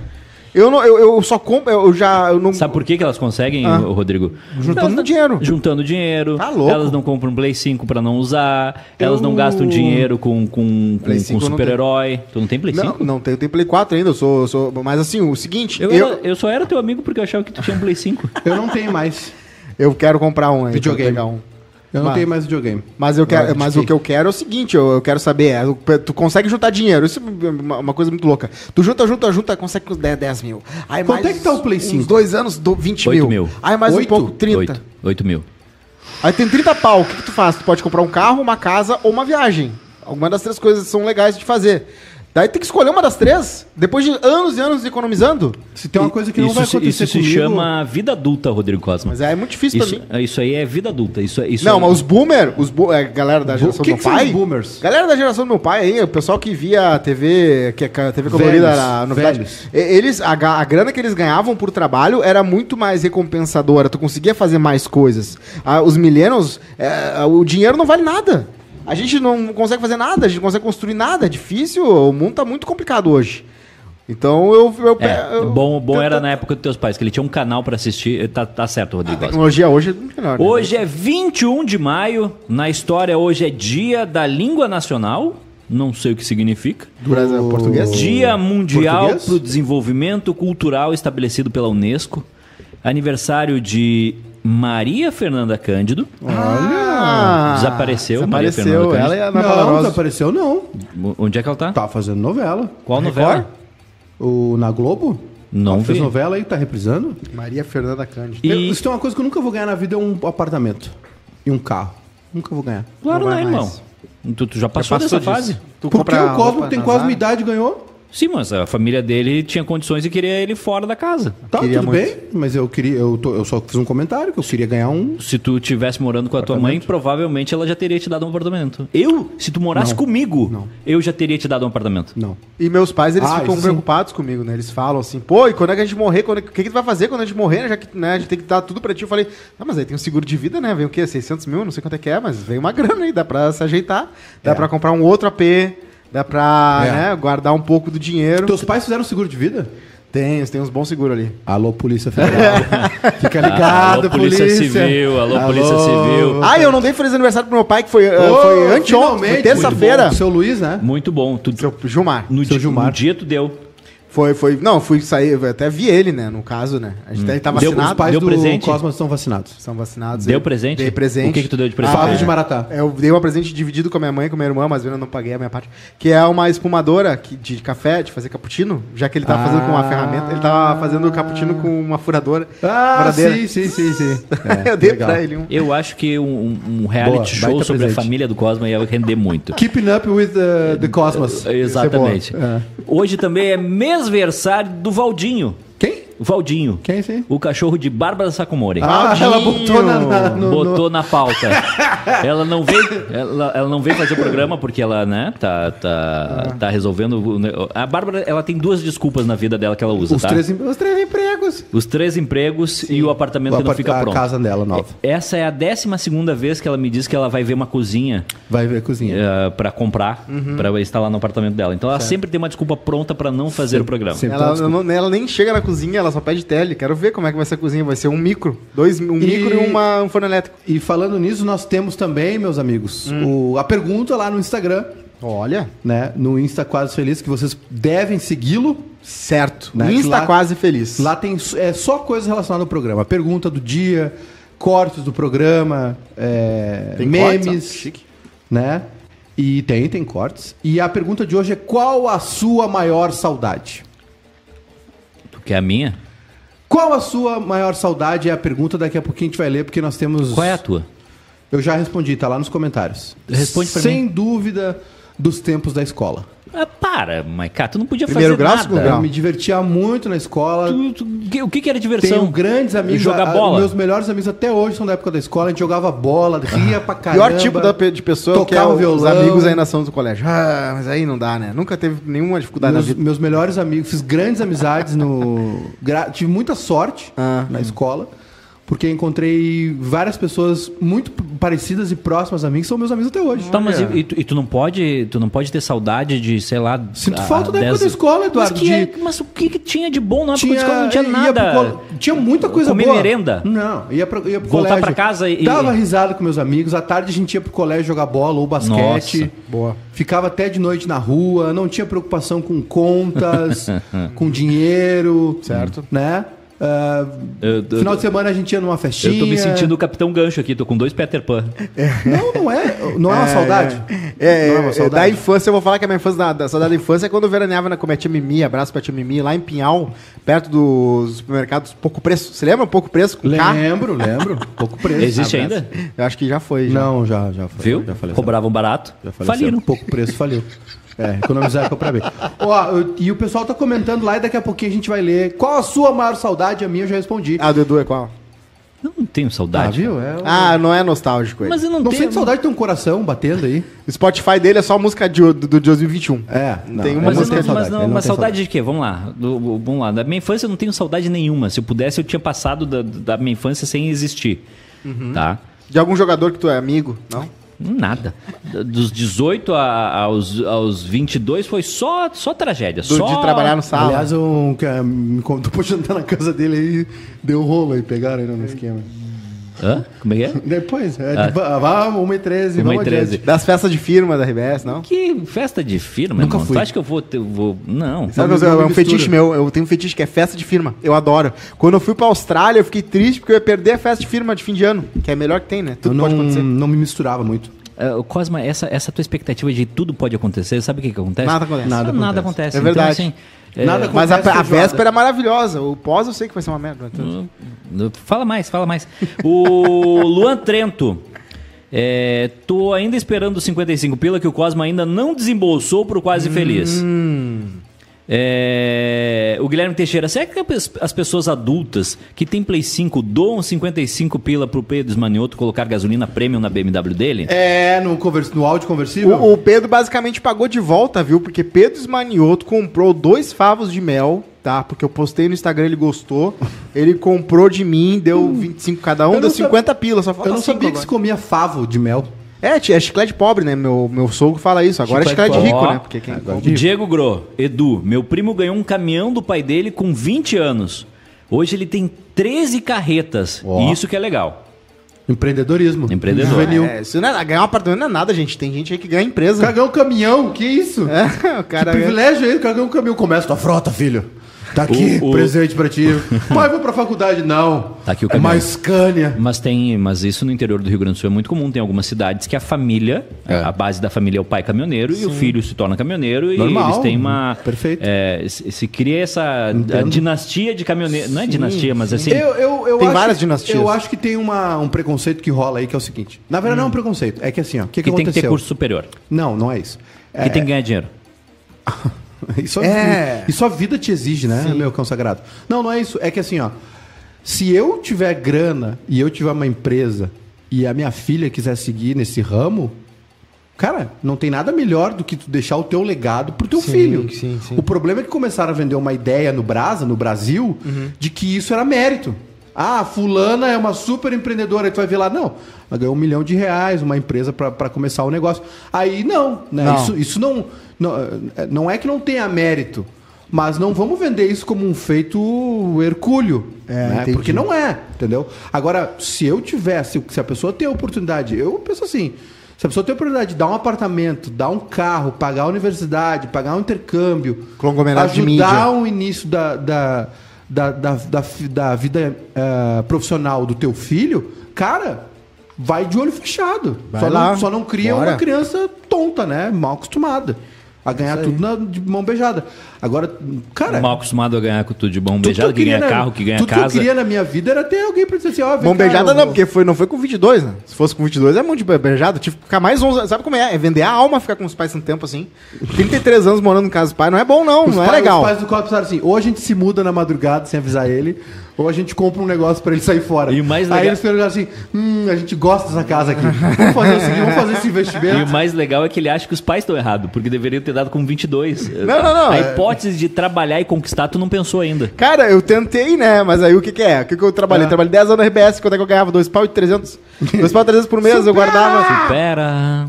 Speaker 3: Eu não, eu, eu só compro, eu já eu não
Speaker 1: Sabe por que, que elas conseguem,
Speaker 3: Ah.
Speaker 1: Rodrigo?
Speaker 3: Juntando
Speaker 1: Elas-
Speaker 3: dinheiro.
Speaker 1: Juntando dinheiro.
Speaker 3: Tá louco.
Speaker 1: Elas não compram um Play 5 pra não usar. Elas não
Speaker 3: Eu-
Speaker 1: gastam dinheiro com, com, com,
Speaker 3: 5
Speaker 1: com
Speaker 3: eu não
Speaker 1: super-herói. Tu não tem Play
Speaker 3: Não,
Speaker 1: 5?
Speaker 3: não tenho, tenho Play 4 ainda, eu sou, eu sou. Mas assim, o seguinte,
Speaker 1: Eu,
Speaker 3: eu,
Speaker 1: era- eu só era teu amigo porque eu achava que tu tinha um Play 5.
Speaker 2: Eu não tenho mais.
Speaker 3: eu quero comprar um aí.
Speaker 2: Videogame.
Speaker 3: pegar um.
Speaker 2: Eu não
Speaker 3: Mas-
Speaker 2: tenho mais videogame.
Speaker 3: Mas, eu quero,
Speaker 2: Ah,
Speaker 3: mas o que eu quero é o seguinte, eu, eu quero saber, é, tu consegue juntar dinheiro, isso é uma, uma coisa muito louca. Tu junta, junta, junta, consegue com 10, 10 mil. Aí
Speaker 2: Quanto
Speaker 3: mais
Speaker 2: é que tá o Play
Speaker 3: uns
Speaker 2: 5?
Speaker 3: dois anos, do 20
Speaker 1: Oito
Speaker 3: mil.
Speaker 1: mil.
Speaker 3: Aí mais
Speaker 2: Oito?
Speaker 3: um pouco, 30.
Speaker 1: 8, 8 mil.
Speaker 3: Aí tem 30 pau, o que, que tu faz? Tu pode comprar um carro, uma casa ou uma viagem. Alguma das três coisas são legais de fazer. Daí tem que escolher uma das três, depois de anos e anos economizando.
Speaker 2: Se tem uma coisa que não
Speaker 1: isso
Speaker 2: vai
Speaker 1: se,
Speaker 2: acontecer
Speaker 1: isso se
Speaker 2: comigo...
Speaker 1: chama vida adulta, Rodrigo Cosma.
Speaker 3: Mas é muito difícil
Speaker 1: Isso,
Speaker 3: pra mim.
Speaker 1: isso aí é vida adulta. Isso, é- isso
Speaker 3: Não,
Speaker 1: é-
Speaker 3: mas os boomer, os bo é, galera da geração
Speaker 2: que
Speaker 3: do
Speaker 2: que
Speaker 3: meu
Speaker 2: são
Speaker 3: pai.
Speaker 2: os boomers?
Speaker 3: Galera da geração do meu pai aí, o pessoal que via a TV, que a TV colorida era a novidade.
Speaker 2: velhos.
Speaker 3: Eles, a, a grana que eles ganhavam por trabalho era muito mais recompensadora. Tu conseguia fazer mais coisas. Ah, os millennials, é, o dinheiro não vale nada. A gente não consegue fazer nada, a gente não consegue construir nada. É difícil, o mundo tá muito complicado hoje. Então eu. eu,
Speaker 1: É,
Speaker 3: eu-
Speaker 1: bom, bom era
Speaker 3: tenta-
Speaker 1: na época dos teus pais, que ele tinha um canal pra assistir. Tá, tá certo,
Speaker 3: A
Speaker 1: Rodrigo Cosma.
Speaker 3: tecnologia hoje é muito melhor. né?
Speaker 1: Hoje é 21 de maio. Na história, hoje é Dia da Língua Nacional. Não sei o que significa.
Speaker 3: Do Brasil, português?
Speaker 1: Dia Mundial para o Desenvolvimento Cultural estabelecido pela Unesco. Aniversário de Maria Fernanda Cândido.
Speaker 3: Ah,
Speaker 1: Desapareceu, Maria
Speaker 3: Desapareceu.
Speaker 1: Fernanda
Speaker 3: Ela e a Ana
Speaker 2: Não, desapareceu não.
Speaker 1: Onde é que ela tá?
Speaker 2: Tá fazendo novela.
Speaker 1: Qual
Speaker 3: Record?
Speaker 1: novela?
Speaker 2: O, na Globo?
Speaker 1: Não
Speaker 2: Ela fez
Speaker 1: vi.
Speaker 2: novela aí, tá reprisando.
Speaker 3: Maria Fernanda Cândido.
Speaker 1: E-
Speaker 2: isso tem uma coisa que eu nunca vou ganhar na vida, é um apartamento. E um carro. Nunca vou ganhar.
Speaker 1: Claro,
Speaker 3: Não
Speaker 1: né,
Speaker 3: vai
Speaker 1: irmão?
Speaker 3: mais.
Speaker 1: Tu, tu já passou,
Speaker 3: passou
Speaker 1: dessa
Speaker 3: disso.
Speaker 1: fase?
Speaker 3: Tu
Speaker 2: Porque
Speaker 3: compra
Speaker 2: o Cosmo
Speaker 3: roupa
Speaker 2: tem
Speaker 3: na
Speaker 2: quase minha idade e ganhou.
Speaker 1: Sim, mas a família dele tinha condições e queria ele fora da casa.
Speaker 2: Tá,
Speaker 3: Queria
Speaker 2: tudo
Speaker 3: muito.
Speaker 2: bem, mas eu queria. Eu, tô- eu só fiz um comentário que eu queria ganhar um.
Speaker 1: Se tu tivesse morando com a tua mãe, provavelmente ela já teria te dado um apartamento. Eu, se tu morasse
Speaker 2: Não.
Speaker 1: comigo,
Speaker 2: Não.
Speaker 1: eu já teria te dado um apartamento.
Speaker 2: Não.
Speaker 3: E meus pais, eles
Speaker 2: Ah,
Speaker 3: ficam
Speaker 2: isso sim.
Speaker 3: preocupados comigo, né? Eles falam assim, pô, e quando é que a gente morrer? Quando é O que, que tu vai fazer quando a gente morrer? Já que né, a gente tem que dar tudo pra ti. Eu falei, ah, mas aí tem um seguro de vida, né? Vem o quê? 600 mil? Não sei quanto é que é, mas vem uma [LAUGHS] grana aí, dá pra se ajeitar. Dá
Speaker 2: É.
Speaker 3: pra comprar um outro AP, dá pra
Speaker 2: É.
Speaker 3: né, guardar um pouco do dinheiro.
Speaker 2: Teus pais fizeram seguro de vida?
Speaker 3: Tem, tem uns bons seguros ali.
Speaker 2: Alô, Polícia Federal. [LAUGHS] Fica ligado,
Speaker 1: alô, Polícia Civil, alô, Polícia Civil.
Speaker 3: Ah, eu não dei feliz aniversário pro meu pai, que foi, uh,
Speaker 2: Ô,
Speaker 3: foi anteontem, terça-feira.
Speaker 2: muito bom. Seu Luiz, né?
Speaker 1: Muito bom. Tu,
Speaker 3: Seu Gilmar.
Speaker 1: no,
Speaker 2: Seu
Speaker 1: di-
Speaker 2: Gilmar.
Speaker 1: no dia tu deu.
Speaker 3: Foi, foi. Não, fui sair, eu até vi ele, né? No caso, né? A gente ele tá
Speaker 1: Deu-
Speaker 3: vacinado.
Speaker 2: Os pais
Speaker 1: Deu
Speaker 2: do
Speaker 1: presente?
Speaker 2: Cosmos estão vacinados.
Speaker 3: São vacinados.
Speaker 1: Deu
Speaker 3: Eu
Speaker 1: presente?
Speaker 3: Dei presente.
Speaker 1: O que que tu deu de presente?
Speaker 2: Fábio
Speaker 3: é,
Speaker 2: de Maratá.
Speaker 3: Eu dei um presente dividido com a minha mãe e com a minha irmã, mas eu ainda não paguei a minha parte. Que é uma espumadora que, de café, de fazer cappuccino. Já que ele tava
Speaker 2: Ah.
Speaker 3: fazendo com uma ferramenta, ele tava fazendo cappuccino com uma furadora.
Speaker 2: Ah,
Speaker 3: furadeira.
Speaker 2: sim, sim, sim, sim. [LAUGHS] É,
Speaker 3: eu dei
Speaker 2: legal.
Speaker 3: pra ele um.
Speaker 1: Eu acho que um, um reality
Speaker 2: Boa,
Speaker 1: show sobre a
Speaker 2: presente.
Speaker 1: família do Cosma ia render muito.
Speaker 2: Keeping up with the, the Cosmos.
Speaker 1: Exatamente.
Speaker 2: É.
Speaker 1: Hoje também é mêsversário do Valdinho. Valdinho.
Speaker 2: Quem é esse aí?
Speaker 1: O cachorro de Bárbara Sacomori.
Speaker 2: Ah, ela botou na, na- no,
Speaker 1: Botou
Speaker 2: no-
Speaker 1: na pauta. [LAUGHS] ela não veio, ela, ela não veio fazer o programa porque ela, né, tá, tá, tá resolvendo. A Bárbara, ela tem duas desculpas na vida dela que ela usa,
Speaker 2: os,
Speaker 1: tá?
Speaker 2: três, os três empregos.
Speaker 1: Os três empregos e o apartamento
Speaker 2: O
Speaker 1: que não
Speaker 2: apart-
Speaker 1: fica
Speaker 2: a
Speaker 1: pronto.
Speaker 2: casa dela nova.
Speaker 1: Essa é a décima segunda vez que ela me diz que ela vai ver uma cozinha
Speaker 2: Vai ver a cozinha.
Speaker 1: eh, pra comprar, pra instalar no apartamento dela. Então ela sempre tem uma desculpa pronta pra não fazer o programa.
Speaker 2: sempre.
Speaker 3: Ela, não- ela nem chega na cozinha, ela só pede tele. Quero ver como é que vai ser a cozinha. Vai ser um micro. Dois, um
Speaker 2: E-
Speaker 3: micro e uma, um forno elétrico.
Speaker 2: E falando nisso, nós temos também, meus amigos,
Speaker 1: Hum.
Speaker 2: o- a pergunta lá no Instagram,
Speaker 3: Olha.
Speaker 2: né? No Insta Quase Feliz, que vocês devem segui-lo.
Speaker 3: Certo.
Speaker 2: Né,
Speaker 3: Insta
Speaker 2: lá-
Speaker 3: quase feliz.
Speaker 2: Lá tem é, só coisas relacionadas ao programa. Pergunta do dia, cortes do programa, é,
Speaker 3: Tem
Speaker 2: memes,
Speaker 3: cortes, ó, chique.
Speaker 2: né? E tem, tem cortes. E a pergunta de hoje é qual a sua maior saudade?
Speaker 1: Tu quer a minha?
Speaker 2: Qual a sua maior saudade é a pergunta, daqui a pouquinho a gente vai ler, porque nós temos...
Speaker 1: Qual é a tua?
Speaker 2: Eu já respondi, tá lá nos comentários.
Speaker 1: Responde pra
Speaker 2: Sem dúvida, dos tempos da escola.
Speaker 1: Ah, para, Maiká, tu não podia
Speaker 3: Primeiro
Speaker 1: fazer
Speaker 3: grau,
Speaker 1: nada.
Speaker 2: Eu
Speaker 3: grau?
Speaker 2: me divertia muito na escola.
Speaker 1: Tu- tu- que- o que, que era diversão?
Speaker 2: Tenho grandes amigos.
Speaker 1: Jogar
Speaker 2: a- a-
Speaker 1: bola?
Speaker 2: Meus melhores amigos até hoje são da época da escola. A gente jogava bola, ria pra caramba.
Speaker 3: Pior tipo da de pessoa que é os
Speaker 2: violão.
Speaker 3: amigos ainda são do colégio. Ah, mas aí não dá, né? Nunca teve nenhuma dificuldade
Speaker 2: Meus,
Speaker 3: na vida.
Speaker 2: meus melhores amigos, fiz grandes amizades no. gra- tive muita sorte
Speaker 3: Ah.
Speaker 2: na escola, porque encontrei várias pessoas muito parecidas e próximas a mim, que são meus amigos até hoje.
Speaker 1: Tá, mas e, e tu, e tu não pode, tu não pode ter saudade de, sei lá.
Speaker 2: Sinto
Speaker 1: há
Speaker 2: falta da época
Speaker 1: 10
Speaker 2: da escola, Eduardo,
Speaker 1: Mas, que é-
Speaker 2: de-
Speaker 1: mas o que, que tinha de bom na época da escola? Não tinha nada.
Speaker 2: pro Tinha muita coisa
Speaker 1: Comer
Speaker 2: boa.
Speaker 1: merenda?
Speaker 2: Não, ia, pro, ia pro
Speaker 1: Voltar
Speaker 2: colégio.
Speaker 1: pra casa e-
Speaker 2: Dava risada com meus amigos. À tarde a gente ia pro colégio jogar bola ou basquete.
Speaker 1: Nossa,
Speaker 3: boa.
Speaker 2: Ficava até de noite na rua. Não tinha preocupação com contas, [LAUGHS] com dinheiro.
Speaker 3: Certo.
Speaker 2: Né? Ah,
Speaker 1: Eu- eu-
Speaker 2: final de semana a gente ia numa festinha.
Speaker 1: Eu tô me sentindo o Capitão Gancho aqui, tô com dois Peter Pan.
Speaker 2: Não, não é. Não é uma saudade.
Speaker 3: É,
Speaker 2: não é
Speaker 3: é,
Speaker 2: uma
Speaker 3: é,
Speaker 2: saudade.
Speaker 3: da infância, eu vou falar que a minha infância, da, da saudade da infância é quando eu veraneava na, com a minha tia Mimi, abraço pra tia Mimi, lá em Pinhal, perto dos supermercados Pouco Preço. Você lembra Pouco Preço? Com K?
Speaker 2: Lembro, lembro. Pouco preço.
Speaker 1: Existe
Speaker 2: Abraço.
Speaker 1: ainda?
Speaker 3: Eu acho que já foi. Já.
Speaker 2: Não, já, já foi.
Speaker 1: Viu?
Speaker 2: Já.
Speaker 1: Cobravam barato.
Speaker 2: Já.
Speaker 1: Faliram.
Speaker 2: Pouco preço, faliu. É, economizar é comprar bem. Ó, eu- e o pessoal tá comentando lá e daqui a pouquinho a gente vai ler. Qual a sua maior saudade? A minha eu já respondi.
Speaker 3: Ah, do Edu é qual?
Speaker 1: Eu não tenho
Speaker 2: Ah,
Speaker 1: saudade.
Speaker 2: viu? É,
Speaker 3: Ah, não é nostálgico ele.
Speaker 1: Mas eu não,
Speaker 2: não
Speaker 1: tenho.
Speaker 2: sente saudade de ter um coração batendo aí?
Speaker 3: O Spotify dele é só música de, do, do 2021.
Speaker 2: É, não,
Speaker 3: Tem uma
Speaker 1: Mas,
Speaker 2: não
Speaker 1: eu
Speaker 3: música
Speaker 1: não,
Speaker 2: tem
Speaker 1: mas não, mas saudade de quê? Vamos lá. Do- do- vamos lá. Da minha infância eu não tenho saudade nenhuma. Se eu pudesse, eu tinha passado da, da minha infância sem existir.
Speaker 2: Uhum.
Speaker 1: Tá?
Speaker 3: De algum jogador que tu é amigo? Não?
Speaker 1: Nada. Dos 18 a- aos, aos 22 foi só, só tragédia.
Speaker 3: Do-
Speaker 1: só...
Speaker 3: De trabalhar no sala.
Speaker 2: Aliás, um, que, ah, me contou [LAUGHS] pra jantar na casa dele aí, deu rolo aí, pegaram aí no esquema.
Speaker 1: Hã? Como é que é? [LAUGHS]
Speaker 2: Depois, é, de- vá, 1h13,
Speaker 1: Uma e
Speaker 2: vamos
Speaker 1: treze.
Speaker 2: adiante.
Speaker 3: Das festas de firma da RBS, não?
Speaker 1: Que festa de firma,
Speaker 2: Nunca
Speaker 1: irmão.
Speaker 2: fui.
Speaker 1: Tu acha que eu vou ter. Vou... Não.
Speaker 3: Sabe,
Speaker 2: Não,
Speaker 3: que eu- é um
Speaker 2: mistura.
Speaker 3: fetiche meu. Eu tenho um fetiche que é festa de firma. Eu adoro. Quando eu fui pra Austrália, eu fiquei triste porque eu ia perder a festa de firma de fim de ano. Que é a melhor que tem, né?
Speaker 2: Eu
Speaker 3: Tudo
Speaker 2: não,
Speaker 3: pode acontecer.
Speaker 2: não me misturava muito.
Speaker 1: O Cosma, essa, essa tua expectativa de tudo pode acontecer, sabe o que, que acontece?
Speaker 3: Nada acontece.
Speaker 1: Nada,
Speaker 2: Nada
Speaker 1: nada
Speaker 2: acontece.
Speaker 1: acontece.
Speaker 3: É verdade.
Speaker 1: Então, assim, é,
Speaker 2: Nada
Speaker 3: Mas a, a véspera é maravilhosa. O pós eu sei que vai ser uma merda.
Speaker 1: Hum, Fala mais, fala mais. O [LAUGHS] Luan Trento. É, tô ainda esperando os 55 pila que o Cosma ainda não desembolsou pro Quase Feliz. É, o Guilherme Teixeira, será que as- as pessoas adultas que têm Play 5 doam 55 pila pro Pedro Esmanioto colocar gasolina premium na BMW dele?
Speaker 2: É, no, convers, no áudio conversível?
Speaker 3: O, o Pedro basicamente pagou de volta, viu? Porque Pedro Esmanioto comprou dois favos de mel, tá? Porque eu postei no Instagram, ele gostou. Ele comprou de mim, deu 25 cada um,
Speaker 2: Eu
Speaker 3: deu
Speaker 2: não
Speaker 3: 50 pila, só
Speaker 2: Eu não sabia que se comia favo de mel.
Speaker 3: É, é chiclete pobre, né? Meu, meu sogro fala isso. Agora
Speaker 2: Chiclete
Speaker 3: é chiclete
Speaker 1: pobre.
Speaker 3: rico, né? Porque quem compra-
Speaker 1: Diego Gro, Edu, meu primo ganhou um caminhão do pai dele com 20 anos. Hoje ele tem 13 carretas.
Speaker 2: Ó.
Speaker 1: E isso que é legal.
Speaker 2: Empreendedorismo.
Speaker 1: Empreendedor.
Speaker 2: Juvenil.
Speaker 3: É, isso não é, ganhar um apartamento não é nada, gente. Tem gente aí que ganha empresa.
Speaker 2: ganhou um caminhão, que isso?
Speaker 3: É, [LAUGHS] o
Speaker 2: Que
Speaker 3: cara.
Speaker 2: privilégio aí, cara ganhou um caminhão. Começa tua frota, filho. Tá aqui,
Speaker 1: O- o-
Speaker 2: presente pra ti. [LAUGHS] Pai, vou pra faculdade. Não.
Speaker 1: Tá aqui o
Speaker 2: é
Speaker 1: caminhão.
Speaker 2: mais Scania.
Speaker 1: Mas tem, mas isso no interior do Rio Grande do Sul é muito comum. Tem algumas cidades que a família,
Speaker 2: É.
Speaker 1: a base da família é o pai caminhoneiro e o filho se torna caminhoneiro e
Speaker 2: Normal.
Speaker 1: eles têm uma
Speaker 2: Perfeito.
Speaker 1: é, se, se cria essa dinastia de caminhoneiro, não é dinastia, mas assim.
Speaker 2: Eu, eu, eu
Speaker 3: Tem
Speaker 2: acho,
Speaker 3: várias dinastias.
Speaker 2: Eu acho que tem uma, um preconceito que rola aí, que é o seguinte. Na verdade, não é um preconceito. É que assim, ó. O que, que,
Speaker 1: que tem que ter curso superior,
Speaker 2: Não, não é isso.
Speaker 1: que tem que ganhar dinheiro. [LAUGHS] [LAUGHS]
Speaker 2: Isso,
Speaker 3: É.
Speaker 2: isso a vida te exige, né, meu cão sagrado? Não, não é isso. É que assim, ó. Se eu tiver grana e eu tiver uma empresa e a minha filha quiser seguir nesse ramo, cara, não tem nada melhor do que tu deixar o teu legado pro teu
Speaker 3: Sim,
Speaker 2: filho.
Speaker 3: sim, sim.
Speaker 2: O problema é que começaram a vender uma ideia no Brasa, no Brasil,
Speaker 3: Uhum.
Speaker 2: de que isso era mérito. Ah, fulana é uma super empreendedora, aí tu vai ver lá, não, ela ganhou um milhão de reais, uma empresa para começar o negócio. Aí não, né?
Speaker 3: Não.
Speaker 2: Isso, isso não, não, é- não é que não tenha mérito, mas não vamos vender isso como um feito hercúleo,
Speaker 3: É,
Speaker 2: né? porque não é, entendeu? Agora, se eu tivesse, se a pessoa tem a oportunidade, eu penso assim, se a pessoa tem a oportunidade de dar um apartamento, dar um carro, pagar a universidade, pagar um intercâmbio,
Speaker 3: Conglomerado de
Speaker 2: ajudar
Speaker 3: mídia.
Speaker 2: o início da, da, da, da, da, da vida eh, profissional do teu filho, cara, vai de olho fechado.
Speaker 3: Vai
Speaker 2: Só
Speaker 3: lá.
Speaker 2: não, só não cria
Speaker 3: Bora.
Speaker 2: uma criança tonta, né? Mal acostumada. A ganhar tudo na- de mão beijada. Agora, cara.
Speaker 1: Mal acostumado a ganhar com tudo de bom
Speaker 2: tudo
Speaker 1: beijado, que
Speaker 2: queria
Speaker 1: ganha
Speaker 2: na-
Speaker 1: carro, que ganha
Speaker 2: tudo que
Speaker 1: casa.
Speaker 2: eu queria na minha vida era ter alguém pra dizer assim, ó, vem
Speaker 3: Mão beijada não,
Speaker 2: vou-
Speaker 3: porque foi, não foi com 22, né? Se fosse com 22 é mão de beijada. Tive que ficar mais 11 Sabe como é? É vender a alma ficar com os pais tanto tempo assim. 33 anos morando em casa dos pais não é bom, não.
Speaker 2: Os
Speaker 3: não é
Speaker 2: pais-
Speaker 3: legal.
Speaker 2: Os pais do Copa pensaram assim, ou a gente se muda na madrugada sem avisar ele, ou a gente compra um negócio pra ele sair fora.
Speaker 1: E o mais
Speaker 2: Aí
Speaker 1: legal-
Speaker 2: eles perguntaram assim, hum, a gente gosta dessa casa aqui. Vamos fazer o seguinte, vamos fazer esse
Speaker 1: E
Speaker 2: investimento.
Speaker 1: o mais legal é que ele acha que os pais estão errados, porque deveriam ter dado com 22.
Speaker 3: Não, não, não,
Speaker 1: A hipótese de trabalhar e conquistar, tu não pensou ainda.
Speaker 3: Cara, eu tentei, né? Mas aí o que que é? O que que eu trabalhei?
Speaker 2: É.
Speaker 3: Trabalhei 10 anos na RBS, quanto é que eu ganhava? 2 pau e 300. 2 pau e 300 por mês, eu guardava.
Speaker 1: Supera.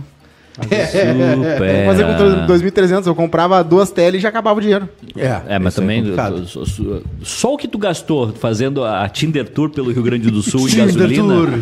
Speaker 3: Eu [LAUGHS] fazia com 2.300, eu comprava duas telas e já acabava o dinheiro.
Speaker 1: É, mas
Speaker 2: isso
Speaker 1: também
Speaker 2: complicado.
Speaker 1: só, o que tu gastou fazendo a Tinder Tour pelo Rio Grande do Sul em
Speaker 2: Tinder
Speaker 1: gasolina.
Speaker 2: Tour.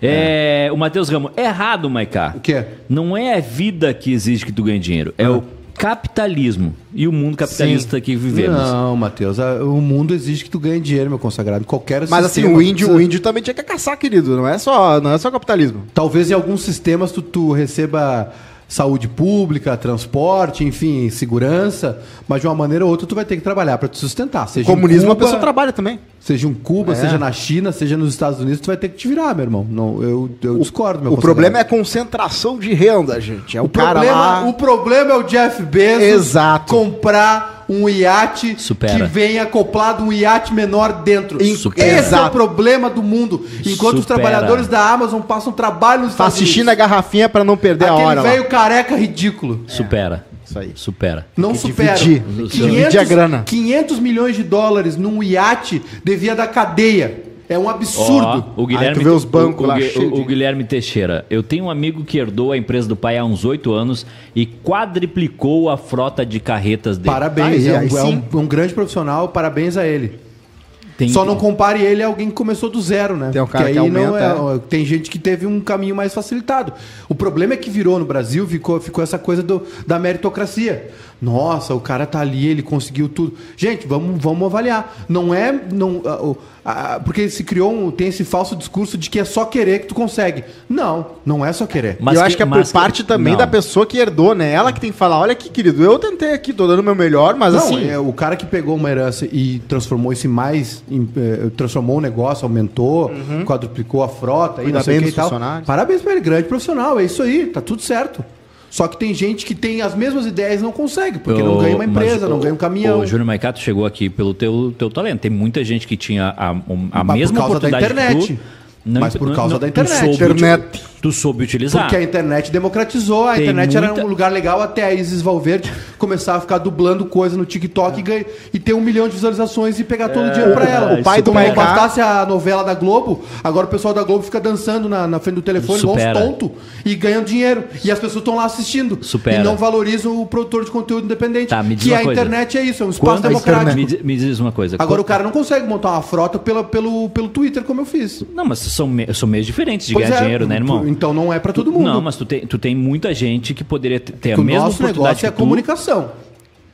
Speaker 1: É, o Matheus Ramos, errado, Maiká.
Speaker 2: O quê?
Speaker 1: Não é a vida que exige que tu ganhe dinheiro, é o Capitalismo e o mundo capitalista que vivemos.
Speaker 2: Não, Matheus, o mundo exige que tu ganhe dinheiro, meu consagrado. Qualquer
Speaker 3: Mas assim,
Speaker 2: sistema
Speaker 3: o índio,
Speaker 2: precisa-
Speaker 3: o índio também tinha que caçar, querido. Não é só, não é só capitalismo.
Speaker 2: Talvez em alguns sistemas tu, tu receba saúde pública, transporte, enfim, segurança, mas de uma maneira ou outra tu vai ter que trabalhar para te sustentar. Seja em
Speaker 3: Comunismo a
Speaker 2: Cuba,
Speaker 3: pessoa trabalha também.
Speaker 2: Seja em Cuba,
Speaker 3: É.
Speaker 2: seja na China, seja nos Estados Unidos, tu vai ter que te virar, meu irmão. Não, eu, eu discordo, meu
Speaker 3: O problema é a concentração de renda, gente. É o,
Speaker 2: o
Speaker 3: cara
Speaker 2: problema,
Speaker 3: lá.
Speaker 2: o problema é o Jeff Bezos
Speaker 3: Exato.
Speaker 2: comprar um iate
Speaker 1: Supera.
Speaker 2: que vem acoplado um iate menor dentro.
Speaker 3: Em-
Speaker 2: Esse é o problema do mundo. Enquanto os
Speaker 1: Supera.
Speaker 2: trabalhadores da Amazon passam trabalho nos
Speaker 3: Tá assistindo a garrafinha pra não perder a
Speaker 2: Aquele
Speaker 3: hora. lá.
Speaker 2: velho careca ridículo.
Speaker 1: Supera.
Speaker 3: Isso aí.
Speaker 1: Supera.
Speaker 2: Não supera.
Speaker 3: dividir. Tem que dividir a grana.
Speaker 2: 500 milhões de dólares num iate devia da cadeia. É um absurdo.
Speaker 1: Ó, o Guilherme,
Speaker 3: Aí tu vê os bancos
Speaker 1: o, o
Speaker 3: lá
Speaker 1: o-
Speaker 3: de-
Speaker 1: o Guilherme Teixeira. Eu tenho um amigo que herdou a empresa do pai há uns oito anos e quadriplicou a frota de carretas dele.
Speaker 2: Parabéns,
Speaker 3: Aí,
Speaker 2: é, um,
Speaker 3: aí
Speaker 2: é um- um grande profissional, parabéns a ele.
Speaker 1: Tem-
Speaker 2: Só não compare ele a alguém que começou do zero, né?
Speaker 3: Tem um cara que
Speaker 2: aí não
Speaker 3: aumenta,
Speaker 2: é- Tem gente que teve um caminho mais facilitado. O problema é que virou no Brasil, ficou, ficou essa coisa do- da meritocracia. Nossa, o cara tá ali, ele conseguiu tudo. Gente, vamos, vamos avaliar. Não é. Não, o- ah, porque se criou um. Tem esse falso discurso de que é só querer que tu consegue. Não, não é só querer.
Speaker 1: Mas
Speaker 3: eu
Speaker 1: que-
Speaker 3: acho que é por
Speaker 1: mas que-
Speaker 3: parte também
Speaker 1: não.
Speaker 3: da pessoa que herdou, né? Ela que tem que falar, olha aqui, querido, eu tentei aqui, tô dando o meu melhor, mas
Speaker 2: Não,
Speaker 3: assim...
Speaker 2: é, o cara que pegou uma herança e transformou isso em mais, em, eh, transformou o negócio, aumentou, quadruplicou a frota, e não sei
Speaker 3: bem
Speaker 2: que e tal. Parabéns pra ele, grande profissional, é isso aí, tá tudo certo. Só que tem gente que tem as mesmas ideias e não consegue, porque não ganha uma
Speaker 1: mas,
Speaker 2: empresa, não
Speaker 1: ô,
Speaker 2: ganha um caminhão.
Speaker 1: O Júnior Maicato chegou aqui pelo teu, teu talento. Tem muita gente que tinha a, a
Speaker 2: Mas por
Speaker 1: mesma
Speaker 2: causa da
Speaker 1: oportunidade
Speaker 2: internet.
Speaker 1: que tu. Não,
Speaker 2: Mas por causa da
Speaker 1: tu
Speaker 2: internet.
Speaker 1: soube
Speaker 3: Internet.
Speaker 1: Tu soube utilizar.
Speaker 2: Porque a internet democratizou, a
Speaker 1: Tem
Speaker 2: internet era
Speaker 1: muita-
Speaker 2: um lugar legal até a Isis Valverde começar a ficar dublando coisa no TikTok e, ganha- e ter um milhão de visualizações e pegar todo o dinheiro pra ela.
Speaker 3: o pai do
Speaker 2: não
Speaker 3: Maiká-
Speaker 2: bastasse a novela da Globo, agora o pessoal da Globo fica dançando na, na frente do telefone, igual uns tontos, e ganhando dinheiro. E as pessoas estão lá assistindo.
Speaker 1: Supera.
Speaker 2: E não valorizam o produtor de conteúdo independente.
Speaker 1: Tá, me diz
Speaker 2: que
Speaker 1: uma
Speaker 2: a
Speaker 1: coisa.
Speaker 2: internet é isso, é um espaço
Speaker 1: Quando-
Speaker 2: democrático.
Speaker 1: Me, me diz uma coisa.
Speaker 2: Agora o
Speaker 1: Quando-
Speaker 2: cara não consegue montar uma frota pela, pelo, pelo Twitter, como eu fiz.
Speaker 1: Não, mas são, me- são meios diferentes de
Speaker 2: Pois
Speaker 1: ganhar
Speaker 2: é,
Speaker 1: dinheiro, né, irmão?
Speaker 2: Então não é pra todo mundo.
Speaker 1: Não, mas tu tem, tu tem muita gente que poderia ter ter a
Speaker 2: o
Speaker 1: mesma
Speaker 2: nosso
Speaker 1: oportunidade
Speaker 2: negócio é a
Speaker 1: que
Speaker 2: comunicação.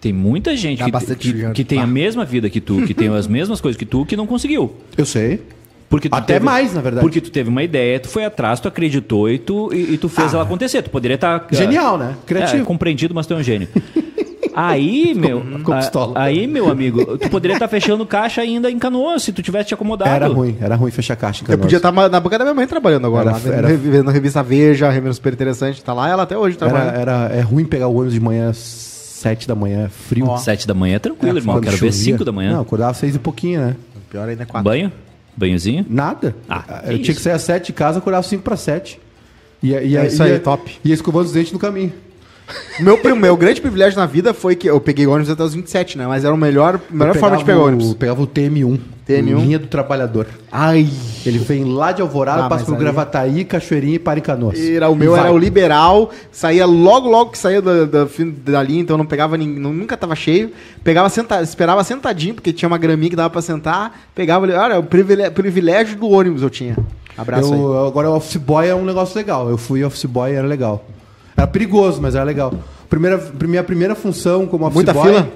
Speaker 1: Tem muita gente
Speaker 3: Dá
Speaker 1: que, que,
Speaker 3: dinheiro.
Speaker 1: que tem a mesma vida que tu, que tem as mesmas coisas que tu, que não conseguiu.
Speaker 2: Eu sei.
Speaker 1: Porque tu
Speaker 2: Até mais, na verdade.
Speaker 1: Porque tu teve uma ideia, tu foi atrás, tu acreditou e tu, e, e tu fez
Speaker 2: Ah.
Speaker 1: ela acontecer. Tu poderia estar.
Speaker 2: Genial, né? Criativo.
Speaker 1: É, compreendido, mas tu é um gênio. [LAUGHS] Aí, meu.
Speaker 2: ficou
Speaker 1: a-
Speaker 2: pistola.
Speaker 1: aí, meu amigo, tu poderia estar fechando caixa ainda em canoas se tu tivesse te acomodado.
Speaker 2: Era ruim, era ruim fechar caixa. em
Speaker 3: Eu
Speaker 2: Canoas.
Speaker 3: podia estar na boca da minha mãe trabalhando agora,
Speaker 2: Era-
Speaker 3: lá, vendo,
Speaker 2: era-
Speaker 3: vendo revista Veja, revendo super interessante, tá lá, ela até hoje
Speaker 2: Era,
Speaker 3: trabalha.
Speaker 2: era, é ruim pegar o ônibus de manhã às sete da manhã, frio.
Speaker 3: Ó.
Speaker 1: Sete da manhã é tranquilo, irmão.
Speaker 2: Quando
Speaker 1: Quero ver
Speaker 2: chovia.
Speaker 1: cinco da manhã.
Speaker 2: Não, acordava às seis e pouquinho, né?
Speaker 3: Pior ainda é quatro.
Speaker 1: Banho? Banhozinho?
Speaker 2: Nada.
Speaker 1: Ah,
Speaker 2: eu
Speaker 1: que
Speaker 2: tinha que
Speaker 1: isso.
Speaker 2: sair às sete de casa, acordava às cinco para sete. Ia, ia,
Speaker 3: É isso
Speaker 2: ia,
Speaker 3: aí, top.
Speaker 2: Ia escovando os dentes no caminho.
Speaker 3: Meu, meu grande privilégio na vida foi que eu peguei ônibus até os 27, né? Mas era a melhor, melhor
Speaker 2: Eu
Speaker 3: forma de pegar ônibus.
Speaker 2: Pegava o TM1.
Speaker 3: TM1.
Speaker 2: Linha do Trabalhador.
Speaker 3: Ai.
Speaker 2: Ele vem lá de Alvorada,
Speaker 3: Ah,
Speaker 2: passa por
Speaker 3: aí-
Speaker 2: Gravataí, Cachoeirinha e para em Canoas.
Speaker 3: Era, o meu
Speaker 2: vai.
Speaker 3: era o liberal, saía logo, logo que saía da, da, da linha, então não pegava ninguém, nunca tava cheio. Pegava senta, esperava sentadinho, porque tinha uma graminha que dava pra sentar. Pegava ali, olha, o privilégio, do ônibus eu tinha. Abraço aí.
Speaker 2: Eu, agora o office boy é um negócio legal. Eu fui office boy e era legal. Era perigoso, mas era legal. Primeira, minha primeira função como office
Speaker 3: Muita
Speaker 2: boy.
Speaker 3: fila?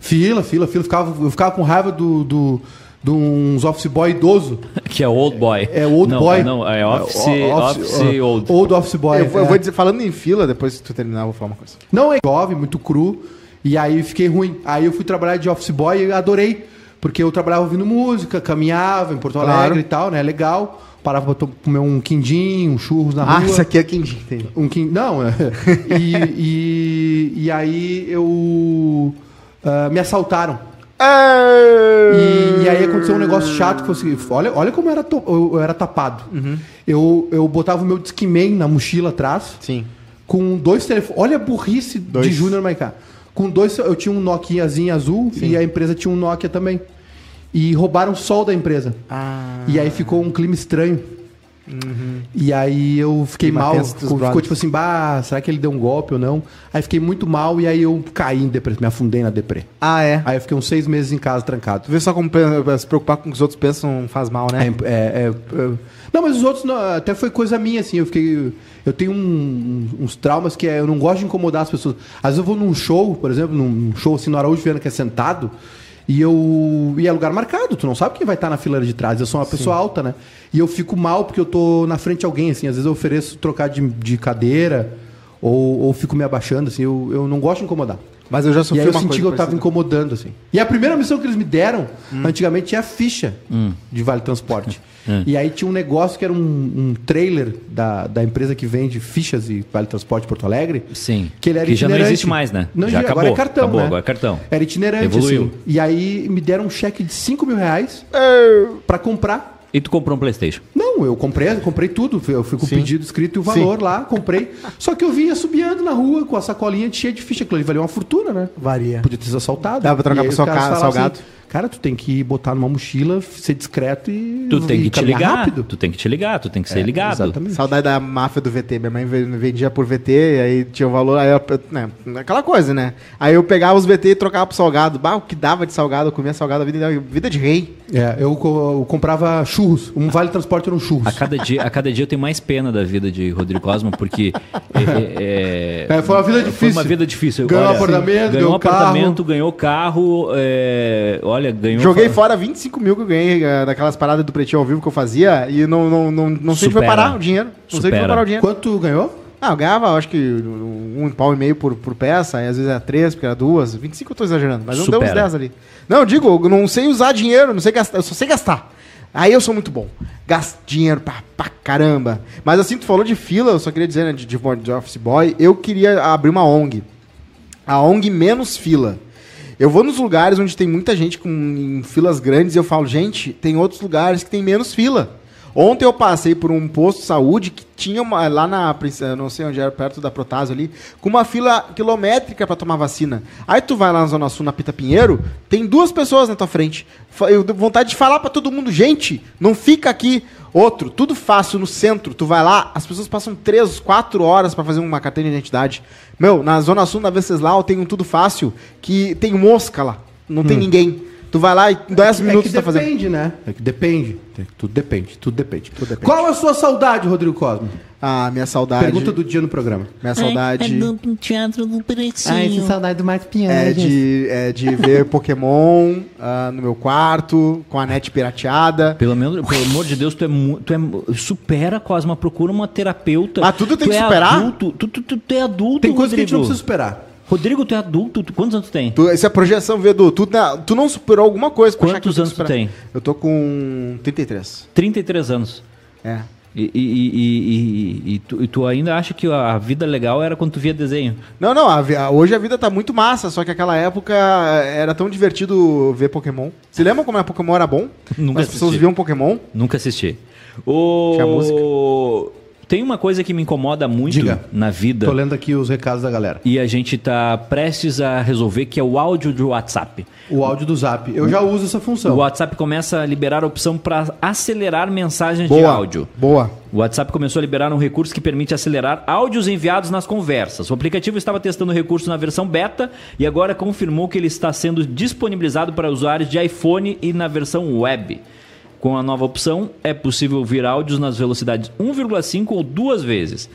Speaker 2: Fila, fila, fila. Ficava, eu ficava com raiva do, do, de uns office boy idoso. [LAUGHS]
Speaker 1: Que é old boy.
Speaker 2: É old
Speaker 1: não,
Speaker 2: boy.
Speaker 1: Não, é office,
Speaker 2: o-
Speaker 1: office,
Speaker 2: o-
Speaker 1: old.
Speaker 2: Old office boy.
Speaker 3: eu,
Speaker 2: é.
Speaker 3: vou dizer, falando em fila, depois que tu terminar, eu vou falar uma coisa.
Speaker 2: Não, é jovem, muito cru. E aí fiquei ruim. Aí eu fui trabalhar de office boy e adorei. Porque eu trabalhava ouvindo música, caminhava em Porto Alegre
Speaker 3: Claro.
Speaker 2: e tal, né? Legal. Parava pra to- comer um quindim, um churros na
Speaker 3: Ah,
Speaker 2: rua.
Speaker 3: isso aqui é quindim, entendi.
Speaker 2: Um quin... Não, é. [LAUGHS] e, e, e aí eu. ah, me assaltaram. E, e aí aconteceu um negócio chato que foi seguinte, olha, olha como eu era, to- eu, eu era tapado. Eu, eu botava o meu Discman na mochila atrás,
Speaker 3: Sim.
Speaker 2: com dois telefones. Olha a burrice
Speaker 3: Dois.
Speaker 2: de Júnior Maiká. Com dois, eu tinha um Nokiazinho azul e a empresa tinha um Nokia também. E roubaram o sol da empresa.
Speaker 3: Ah.
Speaker 2: E aí ficou um clima estranho. E aí eu fiquei
Speaker 3: Clima
Speaker 2: mal. Ficou, tipo assim, bah, será que ele deu um golpe ou não? Aí fiquei muito mal e aí eu caí em depressão, me afundei na deprê.
Speaker 3: Ah, é.
Speaker 2: Aí eu fiquei uns seis meses em casa trancado.
Speaker 3: Tu vê só como pe- se preocupar com o que os outros pensam faz mal, né?
Speaker 2: É, é, é, é. não, mas os outros não, até foi coisa minha, assim. Eu fiquei. Eu tenho um- uns traumas que é, eu não gosto de incomodar as pessoas. Às vezes eu vou num show, por exemplo, num show assim no Araújo Viana que é sentado, e eu. E é lugar marcado, tu não sabe quem vai estar na fileira de trás. Eu sou uma pessoa alta, né? E eu fico mal porque eu tô na frente de alguém, assim. Às vezes eu ofereço trocar de, de cadeira, ou, ou fico me abaixando, assim. Eu, eu não gosto de incomodar.
Speaker 3: Mas eu já
Speaker 2: E
Speaker 3: sofri
Speaker 2: aí eu
Speaker 3: uma
Speaker 2: senti que eu tava
Speaker 3: parecida.
Speaker 2: incomodando, assim. E a primeira missão que eles me deram, antigamente, tinha a ficha de Vale Transporte. E aí tinha um negócio que era um, um trailer da, da empresa que vende fichas e Vale Transporte Porto Alegre.
Speaker 1: Sim.
Speaker 2: Que ele era
Speaker 1: Que já não existe mais, né?
Speaker 2: Não,
Speaker 1: Já
Speaker 2: agora
Speaker 1: acabou,
Speaker 2: é cartão,
Speaker 1: acabou,
Speaker 2: né?
Speaker 1: agora é cartão.
Speaker 2: Era itinerante,
Speaker 1: Evoluiu.
Speaker 2: assim. E aí me deram um cheque de 5 mil reais pra comprar.
Speaker 1: E tu comprou um Playstation.
Speaker 2: Não, eu comprei, eu comprei tudo. Eu fui com
Speaker 3: Sim.
Speaker 2: o pedido escrito e o valor lá, comprei. Só que eu vinha subiando na rua com a sacolinha cheia de ficha. Aquilo ali valia uma fortuna, né?
Speaker 3: Varia.
Speaker 2: Podia ter sido assaltado.
Speaker 3: Dá pra trocar pro seu
Speaker 2: falavam
Speaker 3: salgado.
Speaker 2: Cara, tu tem que botar numa mochila, ser discreto e.
Speaker 1: Tu tem
Speaker 2: e
Speaker 1: que te ligar.
Speaker 2: rápido.
Speaker 1: Tu tem que te ligar, tu tem que ser
Speaker 2: É,
Speaker 1: ligado.
Speaker 2: Exatamente.
Speaker 3: Saudade da máfia do VT. Minha mãe ve- vendia por VT, aí tinha o valor, aí eu, né, aquela coisa, né? Aí eu pegava os VT e trocava pro salgado. Bah, o que dava de salgado, eu comia salgado a vida, vida de rei.
Speaker 2: É, eu, eu comprava churros. Um vale transporte era um churros.
Speaker 1: A cada, dia, a cada dia eu tenho mais pena da vida de Rodrigo Cosma, porque. é, é,
Speaker 2: É, foi uma vida
Speaker 1: Foi
Speaker 2: difícil.
Speaker 1: uma vida difícil.
Speaker 2: Ganhou
Speaker 1: Olha,
Speaker 2: apartamento,
Speaker 1: ganhou
Speaker 2: ganhou
Speaker 1: um apartamento, ganhou carro. é, olha, ganhou.
Speaker 3: Joguei fora 25 mil que eu ganhei eh, daquelas paradas do pretinho ao vivo que eu fazia e não, não, não, não sei onde vai
Speaker 1: Supera.
Speaker 3: parar o dinheiro. Não sei onde
Speaker 1: Supera.
Speaker 3: parar o dinheiro.
Speaker 2: Quanto ganhou?
Speaker 3: Ah, eu ganhava, acho que um pau e meio por, por peça, aí às vezes era três, porque era duas. 25 eu tô exagerando, mas não deu uns
Speaker 1: Supera.
Speaker 3: 10 ali. Não, eu digo, eu não sei usar dinheiro, não sei gastar, eu só sei gastar. Aí eu sou muito bom. Gasto dinheiro pra, pra caramba. Mas assim, tu falou de fila, eu só queria dizer, né, de, de, de office boy, eu queria abrir uma ONG. A ONG menos fila. Eu vou nos lugares onde tem muita gente com em filas grandes e eu falo, gente, tem outros lugares que tem menos fila. Ontem eu passei por um posto de saúde que tinha uma, lá na, não sei onde era, perto da Protásio ali, com uma fila quilométrica pra tomar vacina. Aí tu vai lá na Zona Sul, na Pita Pinheiro, tem duas pessoas na tua frente. Eu vontade de falar pra todo mundo, gente, não fica aqui. Outro, tudo fácil no centro. Tu vai lá, as pessoas passam três, quatro horas pra fazer uma carteira de identidade. Meu, na Zona Sul, na Venceslau, tem um tudo fácil que tem mosca lá. Não tem ninguém. Tu vai lá e em 10
Speaker 2: é
Speaker 3: minutos
Speaker 2: que
Speaker 3: tá fazendo.
Speaker 2: depende, né? É que depende. É Tudo depende, tudo depende.
Speaker 3: depende.
Speaker 2: Qual a sua saudade, Rodrigo Cosmo?
Speaker 3: Ah, minha saudade.
Speaker 2: Pergunta do dia no programa.
Speaker 3: Minha saudade.
Speaker 4: É do teatro do Precinho.
Speaker 2: Ai, que saudade do Marcos Pinhão.
Speaker 3: É de, é de ver Pokémon ah, no meu quarto, com a net pirateada.
Speaker 1: Pelo menos, pelo amor de Deus, tu é, tu é supera Cosma, procura uma terapeuta.
Speaker 3: Mas tudo tem
Speaker 1: Tu
Speaker 3: que
Speaker 1: é
Speaker 3: superar?
Speaker 1: Adulto, tu, tu, tu, tu é adulto,
Speaker 2: Tem coisa que a gente não
Speaker 1: Rodrigo.
Speaker 2: precisa superar.
Speaker 1: Rodrigo, tu é adulto. Tu, quantos anos tu tem?
Speaker 3: Tu, isso é projeção, Vedu. Tu, na- tu não superou alguma coisa.
Speaker 1: Quantos anos tu tem?
Speaker 3: Eu tô com 33.
Speaker 1: 33 anos.
Speaker 3: É.
Speaker 1: E, e, e, e- tu, ainda acha que a vida legal era quando tu via desenho?
Speaker 3: Não, não, a a- hoje a vida tá muito massa, só que aquela época era tão divertido ver Pokémon. Se lembra como a Pokémon era bom? [LAUGHS]
Speaker 1: Nunca
Speaker 3: As pessoas viam Pokémon?
Speaker 1: Nunca assisti. O...
Speaker 3: Tinha música?
Speaker 1: Tem uma coisa que me incomoda muito
Speaker 2: Diga.
Speaker 1: na vida
Speaker 2: Tô lendo aqui os recados da galera.
Speaker 1: e a gente tá prestes a resolver, que é o áudio do WhatsApp.
Speaker 2: O áudio do Zap. Eu já uso essa
Speaker 1: O
Speaker 2: função.
Speaker 1: WhatsApp começa a liberar a opção para acelerar mensagens de
Speaker 3: Boa.
Speaker 1: áudio.
Speaker 3: Boa.
Speaker 1: O WhatsApp começou a liberar um recurso que permite acelerar áudios enviados nas conversas. O aplicativo estava testando o recurso na versão beta e agora confirmou que ele está sendo disponibilizado para usuários de iPhone e na versão web. Com a nova opção, é possível ouvir áudios nas velocidades 1,5 ou duas vezes.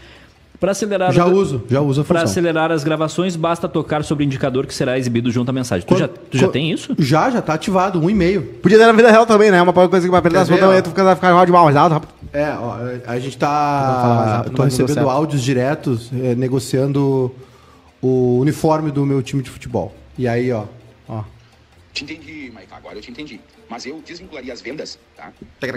Speaker 1: Para acelerar
Speaker 2: Já uso, já uso a
Speaker 1: Para acelerar as gravações, basta tocar sobre o indicador que será exibido junto à mensagem. Tu já, tu já
Speaker 2: Qu-
Speaker 1: tem isso?
Speaker 2: Já, já tá ativado, um e-mail.
Speaker 3: Podia ter na vida real também, né? Uma coisa que vai apertar
Speaker 2: Quer
Speaker 3: as aí, tu fica, ficar áudio mais alto. rápido.
Speaker 2: É, ó, a gente tá.
Speaker 3: rápido,
Speaker 2: Tô recebendo áudios diretos é, negociando o uniforme do meu time de futebol. E aí, ó. ó.
Speaker 5: Te entendi, Maica. Agora eu te entendi. Mas eu desvincularia as vendas, tá?
Speaker 1: Tá.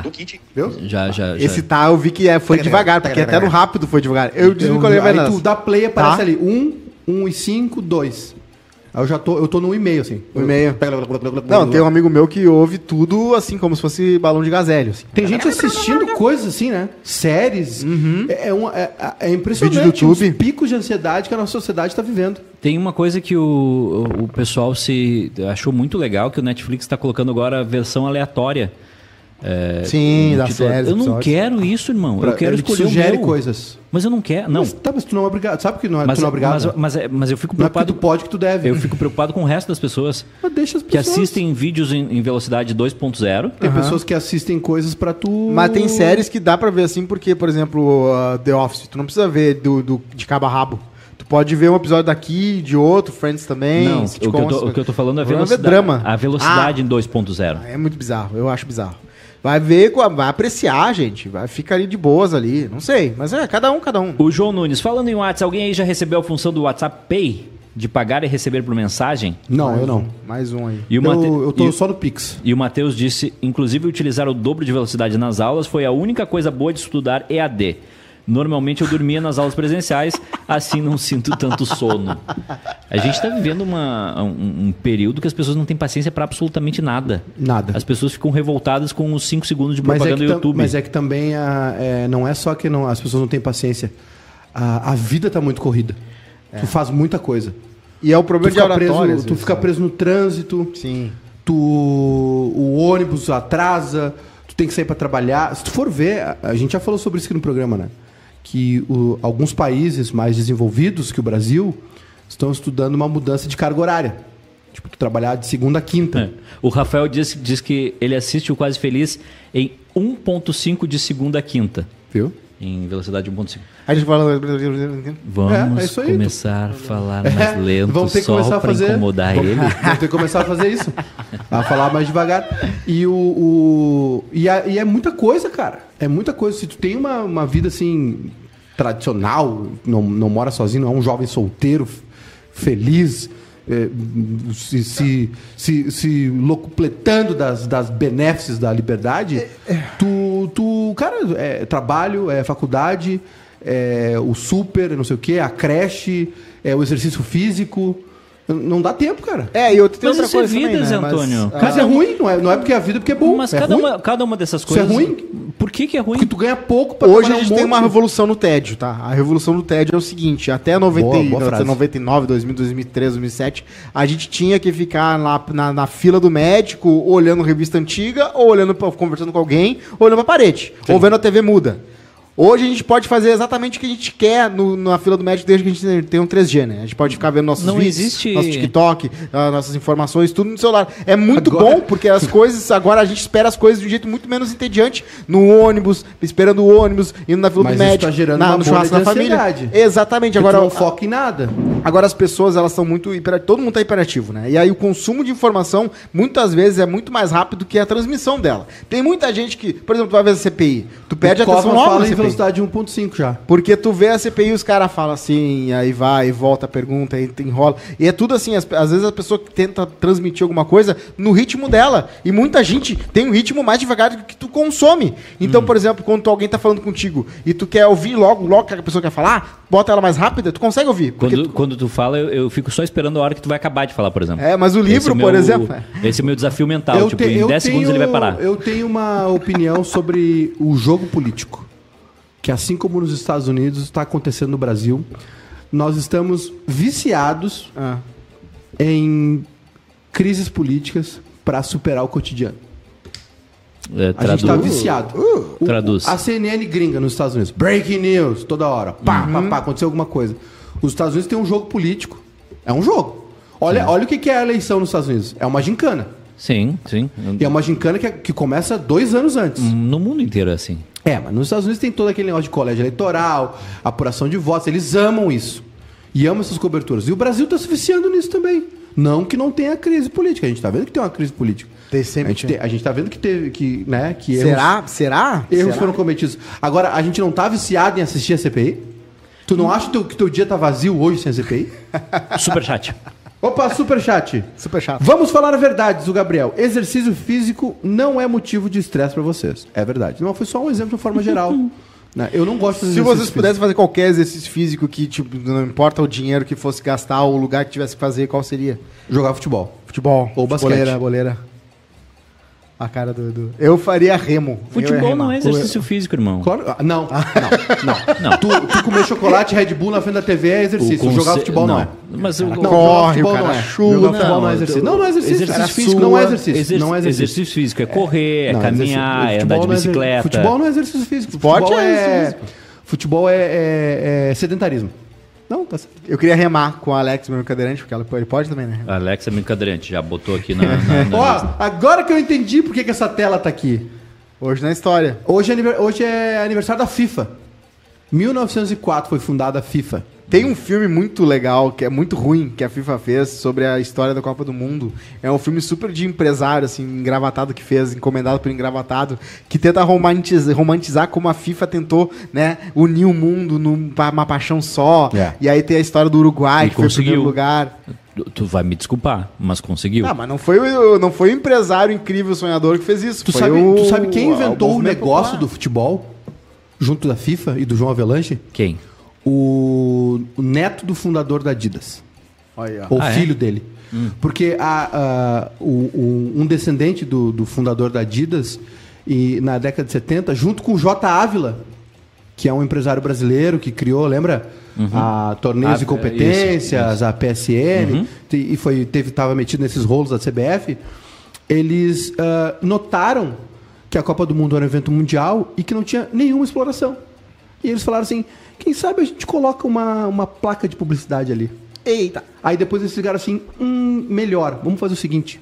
Speaker 5: Uh, do kit.
Speaker 2: Viu?
Speaker 1: Já, já, já.
Speaker 3: Esse tá, eu vi que é, foi
Speaker 2: Tagarela,
Speaker 3: devagar, porque
Speaker 2: tagarela.
Speaker 3: até no rápido foi devagar. Eu desvinculei a
Speaker 2: aí
Speaker 3: vendas.
Speaker 2: tu dá play aparece
Speaker 3: Tá.
Speaker 2: ali. Um, um e cinco, dois. Aí eu já tô, eu tô no e-mail, assim.
Speaker 3: No e-mail. Não, tem um amigo meu que ouve tudo assim, como se fosse balão de gazélio. Assim.
Speaker 2: Tem gente assistindo coisas assim, né? Séries. É, é, um- é- é impressionante
Speaker 3: Vídeo do YouTube.
Speaker 2: os picos de ansiedade que a nossa sociedade está vivendo.
Speaker 1: Tem uma coisa que o, o pessoal se achou muito legal, que o Netflix está colocando agora a versão aleatória
Speaker 3: Sim,
Speaker 1: um
Speaker 3: da série.
Speaker 1: Eu não quero isso, irmão.
Speaker 2: Pra-
Speaker 1: eu quero
Speaker 2: ele
Speaker 1: escolher
Speaker 2: sugere
Speaker 1: o meu.
Speaker 2: coisas.
Speaker 1: Mas eu não quero. Não.
Speaker 2: Mas, tá, mas tu não é obrigado. Sabe que não é,
Speaker 1: Mas,
Speaker 2: tu não é obrigado?
Speaker 1: mas, mas, é- mas eu fico
Speaker 2: não é
Speaker 1: preocupado.
Speaker 2: tu pode que tu deve.
Speaker 1: Eu fico preocupado com o resto das pessoas
Speaker 2: Mas deixa as
Speaker 1: que
Speaker 2: pessoas.
Speaker 1: assistem vídeos em, em velocidade 2.0.
Speaker 2: Tem pessoas que assistem coisas pra tu.
Speaker 3: Mas tem séries que dá pra ver assim, porque, por exemplo, uh, The Office, tu não precisa ver do, do- de cabo a rabo. Tu pode ver um episódio daqui, de outro, Friends também.
Speaker 1: Não, o que, eu tô, o que eu tô falando é a
Speaker 3: é
Speaker 1: velocidade.
Speaker 3: drama.
Speaker 1: A velocidade em 2.0.
Speaker 3: É muito bizarro, eu acho bizarro. Vai ver, com a- vai apreciar, gente. Vai ficar ali de boas ali. Não sei, mas é, cada um, cada um.
Speaker 1: O João Nunes, falando em WhatsApp, alguém aí já recebeu a função do WhatsApp Pay? De pagar e receber por mensagem?
Speaker 2: Não,
Speaker 3: Mais
Speaker 2: eu não.
Speaker 3: um, mais um aí.
Speaker 1: E o, Mate-
Speaker 2: Eu, eu tô
Speaker 1: e-
Speaker 2: só no Pix.
Speaker 1: e o Matheus disse, inclusive utilizar o dobro de velocidade nas aulas foi a única coisa boa de estudar EAD. Normalmente eu dormia nas aulas presenciais, assim não sinto tanto sono. A gente está vivendo uma- um, um período que as pessoas não têm paciência para absolutamente nada.
Speaker 2: Nada.
Speaker 1: As pessoas ficam revoltadas com os 5 segundos de
Speaker 2: Mas é,
Speaker 1: propaganda do
Speaker 2: tam-
Speaker 1: YouTube.
Speaker 2: mas é que também a- é, não é só que não- as pessoas não têm paciência. A, a vida tá muito corrida. Tu faz muita coisa.
Speaker 3: E é o
Speaker 2: Tu
Speaker 3: problema de às
Speaker 2: preso, tu fica
Speaker 3: né?
Speaker 2: preso no trânsito,
Speaker 3: Sim.
Speaker 2: tu, o ônibus atrasa, tu tem que sair para trabalhar. Se tu for ver, a, a gente já falou sobre isso aqui no programa, né? Que o- alguns países mais desenvolvidos que o Brasil estão estudando uma mudança de carga horária. Tipo, tu trabalhar de segunda a quinta.
Speaker 1: É. O Rafael diz, diz que ele assiste o Quase Feliz em 1.5 de segunda a quinta.
Speaker 2: Viu?
Speaker 1: Em velocidade 1.5.
Speaker 3: A gente fala.
Speaker 1: Vamos
Speaker 2: É, é
Speaker 1: começar a falar
Speaker 2: É,
Speaker 1: mais lento
Speaker 2: vamos ter que
Speaker 1: só
Speaker 2: começar a
Speaker 1: para
Speaker 2: fazer.
Speaker 1: incomodar
Speaker 2: vamos,
Speaker 1: ele. [LAUGHS]
Speaker 2: Vamos ter que começar a fazer isso. A falar mais devagar. E, o, o- e, a- e é muita coisa, cara. É muita coisa. Se tu tem uma, uma vida assim, tradicional, não, não mora sozinho, não é um jovem solteiro, feliz, é, se, se, se, se locupletando das, das benéfices da liberdade, tu, tu, cara, é trabalho, é faculdade, é o super, não sei o quê, a creche, é o exercício físico. Não dá tempo, cara.
Speaker 3: É, e outra, tem
Speaker 1: Mas
Speaker 3: outra
Speaker 1: isso é
Speaker 3: coisa
Speaker 1: vida,
Speaker 3: também, né? Mas,
Speaker 1: Antônio.
Speaker 3: ah,
Speaker 2: Mas é ruim, não é, não é porque a vida é porque é bom.
Speaker 1: Mas
Speaker 2: é
Speaker 1: cada,
Speaker 2: ruim.
Speaker 1: uma, cada uma dessas
Speaker 2: Isso é
Speaker 1: coisas.
Speaker 2: ruim?
Speaker 1: Por que, que é ruim?
Speaker 2: Porque tu ganha pouco pra
Speaker 3: Hoje a gente
Speaker 2: um
Speaker 3: tem uma revolução no tédio, tá? A revolução do tédio é o seguinte: até 90,
Speaker 2: Boa, boa frase.
Speaker 3: 99, 2000, 2003, 2007, a gente tinha que ficar lá na, na fila do médico, olhando revista antiga, ou olhando, pra- conversando com alguém, ou olhando pra parede, ou vendo a TV muda. Hoje a gente pode fazer exatamente o que a gente quer no- na fila do médico desde que a gente tem um 3G, né? A gente pode ficar vendo nossos
Speaker 1: Não
Speaker 3: vídeos,
Speaker 1: existe-
Speaker 3: nosso TikTok, ah, nossas informações, tudo no celular. É muito
Speaker 2: Agora-
Speaker 3: bom, porque as [LAUGHS] coisas, agora a gente espera as coisas de um jeito muito menos entediante, no ônibus, esperando o ônibus, indo na fila
Speaker 2: Mas
Speaker 3: do
Speaker 2: isso
Speaker 3: médico,
Speaker 2: tá gerando
Speaker 3: na, no churrasco da família. Exatamente.
Speaker 2: Porque
Speaker 3: Agora,
Speaker 2: não foca em nada.
Speaker 3: agora as pessoas elas são muito hiper, todo mundo tá hiperativo, né? E aí o consumo de informação muitas vezes é muito mais rápido que a transmissão dela. Tem muita gente que, por exemplo, tu vai ver a CPI, tu perde a atenção logo
Speaker 2: velocidade 1.5 já.
Speaker 3: Porque tu vê a CPI e os caras falam assim, aí vai, volta, pergunta, aí enrola. E é tudo assim, as- às vezes a pessoa tenta transmitir alguma coisa no ritmo dela. E muita gente tem um ritmo mais devagar do que tu consome. Então,
Speaker 2: Hum.
Speaker 3: por exemplo, quando tu- alguém tá falando contigo e tu quer ouvir logo, logo que a pessoa quer falar, bota ela mais rápida, tu consegue ouvir.
Speaker 1: Quando,
Speaker 3: tu-
Speaker 1: quando tu fala, eu, eu fico só esperando a hora que tu vai acabar de falar, por exemplo.
Speaker 3: É, mas o livro,
Speaker 1: é
Speaker 3: por exemplo.
Speaker 1: Esse é o meu desafio mental. tipo,
Speaker 2: te-
Speaker 1: em 10 segundos ele vai parar.
Speaker 2: Eu tenho uma opinião sobre o jogo político. Que assim como nos Estados Unidos, está acontecendo no Brasil. Nós estamos viciados
Speaker 3: Ah.
Speaker 2: em crises políticas para superar o cotidiano.
Speaker 1: É,
Speaker 2: A gente tá viciado. O-
Speaker 1: Traduz.
Speaker 2: A CNN gringa nos Estados Unidos. Breaking news, toda hora. Pá,
Speaker 1: Uhum.
Speaker 2: pá, pá, aconteceu alguma coisa. Os Estados Unidos têm um jogo político. É um jogo. Olha, olha o que é a eleição nos Estados Unidos. É uma gincana.
Speaker 1: Sim, sim.
Speaker 2: E é uma gincana que, é- que começa dois anos antes.
Speaker 1: No mundo inteiro é assim.
Speaker 2: É, mas nos Estados Unidos tem todo aquele negócio de colégio eleitoral, apuração de votos. Eles amam isso. E amam essas coberturas. E o Brasil está se viciando nisso também. Não que não tenha crise política. A gente está vendo que tem uma crise política.
Speaker 3: Tem sempre,
Speaker 2: A gente,
Speaker 3: tem.
Speaker 2: tem- a gente tá vendo que teve que, né, que erros-
Speaker 3: Será? Será?
Speaker 2: Erros
Speaker 3: Será?
Speaker 2: foram cometidos. Agora, a gente não tá viciado em assistir a CPI? Tu não acha que teu, que teu dia tá vazio hoje sem a CPI?
Speaker 1: Superchat.
Speaker 2: Opa, superchat.
Speaker 3: Super chato.
Speaker 2: Vamos falar a verdade, o Gabriel. Exercício físico não é motivo de estresse pra vocês. É verdade. Não, foi só um exemplo de forma geral. [LAUGHS] né? Eu não gosto de
Speaker 3: Se vocês pudessem fazer qualquer exercício físico que, tipo, não importa o dinheiro que fosse gastar ou o lugar que tivesse que fazer, qual seria?
Speaker 2: Jogar futebol.
Speaker 3: Futebol.
Speaker 2: Ou basquete.
Speaker 3: Boleira, boleira. A cara do, do- Eu faria remo.
Speaker 1: Futebol não é exercício físico, irmão.
Speaker 2: Claro, ah, não, não, não.
Speaker 1: Não.
Speaker 2: Tu, tu comer chocolate Red Bull na frente da TV é exercício.
Speaker 1: conce-
Speaker 2: Jogar futebol não, é.
Speaker 1: Mas o
Speaker 2: Não,
Speaker 3: Corre,
Speaker 2: futebol
Speaker 3: cara
Speaker 2: não é.
Speaker 3: chuta.
Speaker 2: Jogar futebol não é
Speaker 1: Não,
Speaker 2: exercício. Não, não é exercício.
Speaker 1: exercício físico
Speaker 2: não é exercício.
Speaker 1: exerc-
Speaker 2: Não é exercício.
Speaker 1: exercício físico é correr, é
Speaker 2: Não,
Speaker 1: caminhar, é
Speaker 2: exercício-
Speaker 1: andar de
Speaker 2: futebol não é exer-
Speaker 1: bicicleta.
Speaker 2: Futebol não é exercício físico.
Speaker 3: Esporte
Speaker 2: futebol
Speaker 3: é
Speaker 2: é,
Speaker 3: exercício
Speaker 2: futebol é, é- é sedentarismo. Não, tá certo.
Speaker 3: Eu queria remar com o Alex, meu cadeirante, porque ela, ele pode também, né?
Speaker 1: Alex é brincadeirante, já botou aqui na. [LAUGHS] na- na-
Speaker 2: Ó, agora que eu entendi por que, que essa tela tá aqui.
Speaker 3: Hoje na história.
Speaker 2: Hoje é, hoje é aniversário da FIFA. 1904 foi fundada a FIFA.
Speaker 3: Tem um filme muito legal, que é muito ruim, que a FIFA fez sobre a história da Copa do Mundo. É um filme super de empresário, assim, engravatado que fez, encomendado por engravatado, que tenta romantizar, romantizar como a FIFA tentou, né, unir o mundo numa paixão só.
Speaker 2: É.
Speaker 3: E aí tem a história do Uruguai,
Speaker 1: E
Speaker 3: que foi o primeiro
Speaker 1: conseguiu.
Speaker 3: lugar.
Speaker 1: Tu- vai me desculpar, mas conseguiu.
Speaker 3: Ah, mas não foi, o- não foi o empresário incrível, sonhador que fez isso.
Speaker 2: Tu
Speaker 3: foi
Speaker 2: sabe,
Speaker 3: o,
Speaker 2: tu sabe quem inventou o,
Speaker 3: movimento
Speaker 2: negócio
Speaker 3: popular.
Speaker 2: do futebol? Junto da FIFA e do João Avelanche?
Speaker 1: Quem?
Speaker 2: O, o neto do fundador da Adidas.
Speaker 3: Olha.
Speaker 2: Ou
Speaker 1: Ah, é?
Speaker 2: filho dele. Porque a, a- o- o- um descendente do, do fundador da Adidas, e, na década de 70, junto com o J. Ávila, que é um empresário brasileiro que criou, lembra? A Torneios
Speaker 1: Ah,
Speaker 2: de Competências,
Speaker 1: isso,
Speaker 2: a PSN, te- e foi, teve, estava metido nesses rolos da CBF. Eles ah, notaram que a Copa do Mundo era um evento mundial e que não tinha nenhuma exploração. E eles falaram assim: quem sabe a gente coloca uma, uma placa de publicidade ali.
Speaker 3: Eita.
Speaker 2: Aí depois eles ficaram assim, hum, melhor, vamos fazer o seguinte.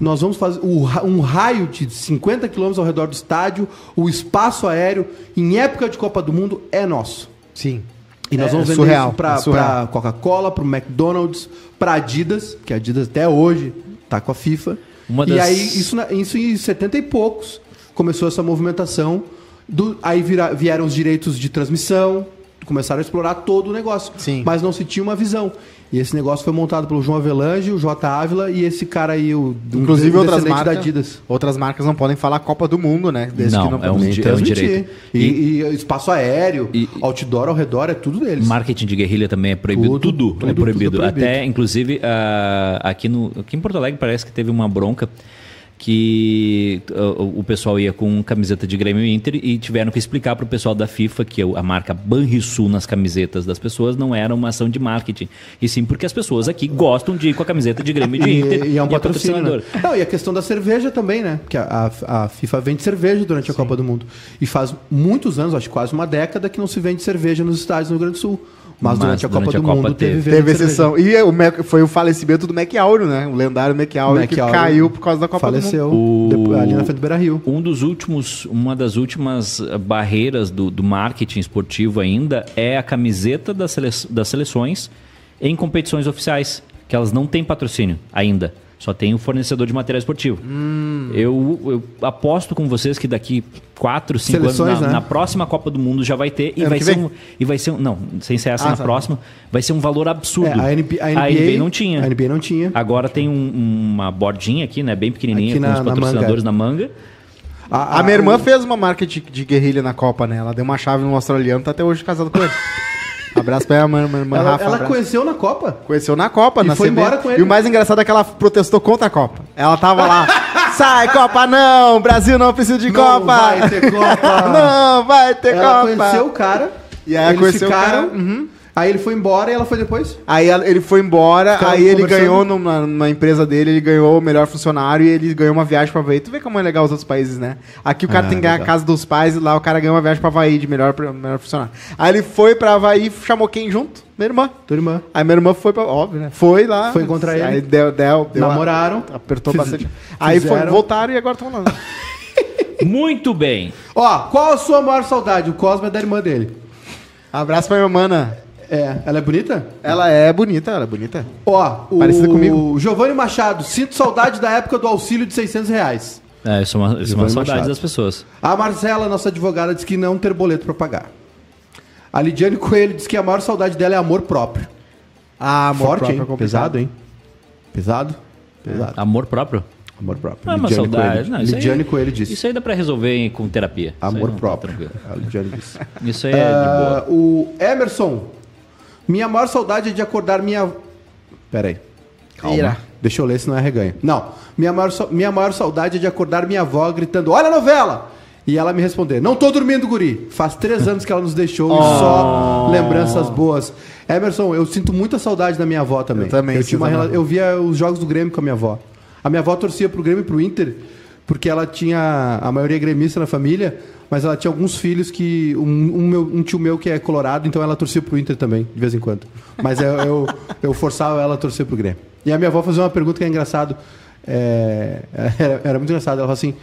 Speaker 2: Nós vamos fazer um raio de 50 quilômetros ao redor do estádio, o espaço aéreo, em época de Copa do Mundo, é nosso.
Speaker 3: Sim.
Speaker 2: E nós
Speaker 3: É
Speaker 2: vamos vender
Speaker 3: surreal,
Speaker 2: isso pra,
Speaker 3: é
Speaker 2: pra Coca-Cola, pro McDonald's, pra Adidas, que a Adidas até hoje tá com a FIFA.
Speaker 1: Uma
Speaker 2: E
Speaker 1: das-
Speaker 2: aí, isso, isso em 70 e poucos, começou essa movimentação. Do, aí vira- vieram os direitos de transmissão, começaram a explorar todo o negócio.
Speaker 3: Sim.
Speaker 2: Mas não se tinha uma visão. E esse negócio foi montado pelo João Avelange, o J. Ávila e esse cara aí, o
Speaker 3: Inclusive
Speaker 2: um
Speaker 3: outras marcas,
Speaker 2: da Adidas.
Speaker 3: outras marcas não podem falar Copa do Mundo, né? Desde
Speaker 1: Não,
Speaker 3: que não
Speaker 1: é um di- é um
Speaker 2: Transmitir.
Speaker 1: direito.
Speaker 2: E, e espaço aéreo,
Speaker 1: E-
Speaker 2: outdoor ao redor, é tudo deles.
Speaker 1: Marketing de guerrilha também é proibido.
Speaker 2: Tudo,
Speaker 1: Tudo,
Speaker 2: tudo,
Speaker 1: é proibido.
Speaker 2: tudo é proibido.
Speaker 1: Até, inclusive, ah, aqui, no, aqui em Porto Alegre parece que teve uma bronca que ah, o pessoal ia com camiseta de Grêmio Inter e tiveram que explicar para o pessoal da FIFA que a marca Banrisul nas camisetas das pessoas não era uma ação de marketing. E sim porque as pessoas aqui gostam de ir com a camiseta de Grêmio e de [LAUGHS] Inter.
Speaker 2: E, e é um patrocínio. Né? Não, e a questão da cerveja também, né? Porque a, a- a FIFA vende cerveja durante a Copa do Mundo. E faz muitos anos, acho que quase uma década, que não se vende cerveja nos estádios no Rio Grande do Sul. Mas,
Speaker 1: Mas
Speaker 2: durante a Copa
Speaker 1: durante a
Speaker 2: do
Speaker 1: Copa
Speaker 2: Mundo teve,
Speaker 1: teve.
Speaker 3: exceção. E é, o Mac- foi o falecimento do Mac Áureo, né? O lendário Mac Áureo que caiu por causa da Copa
Speaker 2: Faleceu
Speaker 3: do Mundo.
Speaker 1: O-
Speaker 2: depois- ali na frente do Beira Rio.
Speaker 1: Um dos últimos, uma das últimas eh, barreiras do, do marketing esportivo ainda é a camiseta das, sele- das seleções em competições oficiais, que elas não têm patrocínio ainda. Só tem o fornecedor de material esportivo.
Speaker 2: Hum.
Speaker 1: Eu, eu aposto com vocês que daqui 4, 5 anos,
Speaker 2: Seleções,
Speaker 1: na,
Speaker 2: né?
Speaker 1: na próxima Copa do Mundo já vai ter. E
Speaker 3: Ano
Speaker 1: vai, ser um, e vai ser um. Não, sem ser essa
Speaker 3: Ah,
Speaker 1: na
Speaker 3: tá.
Speaker 1: próxima, vai ser um valor absurdo.
Speaker 2: É, a, NB, a, NBA,
Speaker 1: não tinha.
Speaker 2: A NBA não tinha.
Speaker 1: Agora tem um- uma bordinha aqui, né? Bem pequenininha,
Speaker 2: Aqui
Speaker 1: com
Speaker 2: na-
Speaker 1: os
Speaker 2: na
Speaker 1: patrocinadores na manga.
Speaker 3: A, minha irmã fez uma marca de, de guerrilha na Copa, né? Ela deu uma chave num australiano, tá até hoje casado com ele. [LAUGHS] Abraço pra minha irmã,
Speaker 2: Ela,
Speaker 3: Rafa.
Speaker 2: ela
Speaker 3: abraço.
Speaker 2: conheceu na Copa.
Speaker 3: Conheceu na Copa,
Speaker 2: E
Speaker 3: na
Speaker 2: foi
Speaker 3: CB.
Speaker 2: embora com ele.
Speaker 3: E o mais engraçado é que ela protestou contra a Copa. Ela tava lá, [LAUGHS] sai Copa não, Brasil não precisa de
Speaker 2: Não
Speaker 3: Copa.
Speaker 2: vai ter Copa. [LAUGHS]
Speaker 3: não vai ter
Speaker 2: ela
Speaker 3: Copa.
Speaker 2: conheceu o cara.
Speaker 3: E aí
Speaker 2: eles
Speaker 3: conheceu o
Speaker 2: ficaram.
Speaker 3: cara, uhum.
Speaker 2: Aí ele foi embora e ela foi depois.
Speaker 3: Aí ela- ele foi embora,
Speaker 2: Ficaram
Speaker 3: aí ele ganhou numa, numa empresa dele, ele ganhou o melhor funcionário e ele ganhou uma viagem pra Havaí. Tu vê como é legal os outros países, né? Aqui o cara
Speaker 2: Ah,
Speaker 3: tem que ganhar a casa dos pais e lá o cara ganhou uma viagem pra Havaí de melhor, melhor funcionário. Aí ele foi pra Havaí, chamou quem junto? Minha irmã.
Speaker 2: Tua irmã.
Speaker 3: Aí minha irmã foi pra. Óbvio, né? Foi lá.
Speaker 2: Foi encontrar ele.
Speaker 3: Aí deu, deu, deu
Speaker 2: Namoraram.
Speaker 3: apertou
Speaker 2: Fiz-
Speaker 3: bastante. Aí foi,
Speaker 2: fizeram.
Speaker 3: voltaram e agora estão lá. [LAUGHS]
Speaker 1: Muito bem.
Speaker 2: Ó, qual a sua maior saudade? O Cosmo é da irmã dele.
Speaker 3: Abraço pra minha mana.
Speaker 2: É, ela é bonita?
Speaker 3: Ela é bonita, ela é bonita.
Speaker 2: Ó, o
Speaker 3: Parecida comigo.
Speaker 2: Giovanni Machado, sinto saudade da época do auxílio de 600 reais.
Speaker 1: É, isso é uma, isso é uma saudade
Speaker 2: Machado.
Speaker 1: das pessoas.
Speaker 2: A Marcela, nossa advogada, diz que não ter boleto pra pagar. A Lidiane Coelho diz que a maior saudade dela é amor próprio.
Speaker 3: Ah, amor
Speaker 2: Forte,
Speaker 3: próprio
Speaker 2: hein?
Speaker 3: é.
Speaker 2: Pesado, hein? Pesado? Pesado.
Speaker 1: Amor próprio.
Speaker 2: Amor próprio.
Speaker 1: Não é uma
Speaker 2: Lidiane
Speaker 1: saudade.
Speaker 2: Coelho,
Speaker 1: Não, isso aí-
Speaker 2: Lidiane Coelho disse.
Speaker 1: Isso aí dá pra resolver em- com terapia.
Speaker 2: Amor
Speaker 1: tá
Speaker 2: próprio.
Speaker 1: tranquilo.
Speaker 2: A Lidiane disse.
Speaker 1: Isso aí é de boa.
Speaker 2: O Emerson. Minha maior saudade é de acordar minha. Pera aí.
Speaker 3: Ira.
Speaker 2: Deixa eu ler, senão é reganho. Não. Minha maior, minha maior saudade é de acordar minha avó gritando: Olha a novela! E ela me responder: Não tô dormindo, guri. Faz três anos que ela nos deixou e só lembranças boas. Emerson, eu sinto muita saudade da minha avó também.
Speaker 3: Eu também
Speaker 2: Eu, tinha uma rela- eu via os jogos do Grêmio com a minha avó. A minha avó torcia pro Grêmio e pro Inter, porque ela tinha. A maioria é gremista na família, mas ela tinha alguns filhos que. Um, um meu- um tio meu que é colorado, então ela torcia pro Inter também, de vez em quando. Mas eu, eu, eu forçava ela a torcer pro Grêmio. E a minha avó fazia uma pergunta que é engraçado. é, era, era muito engraçado. Ela falou assim.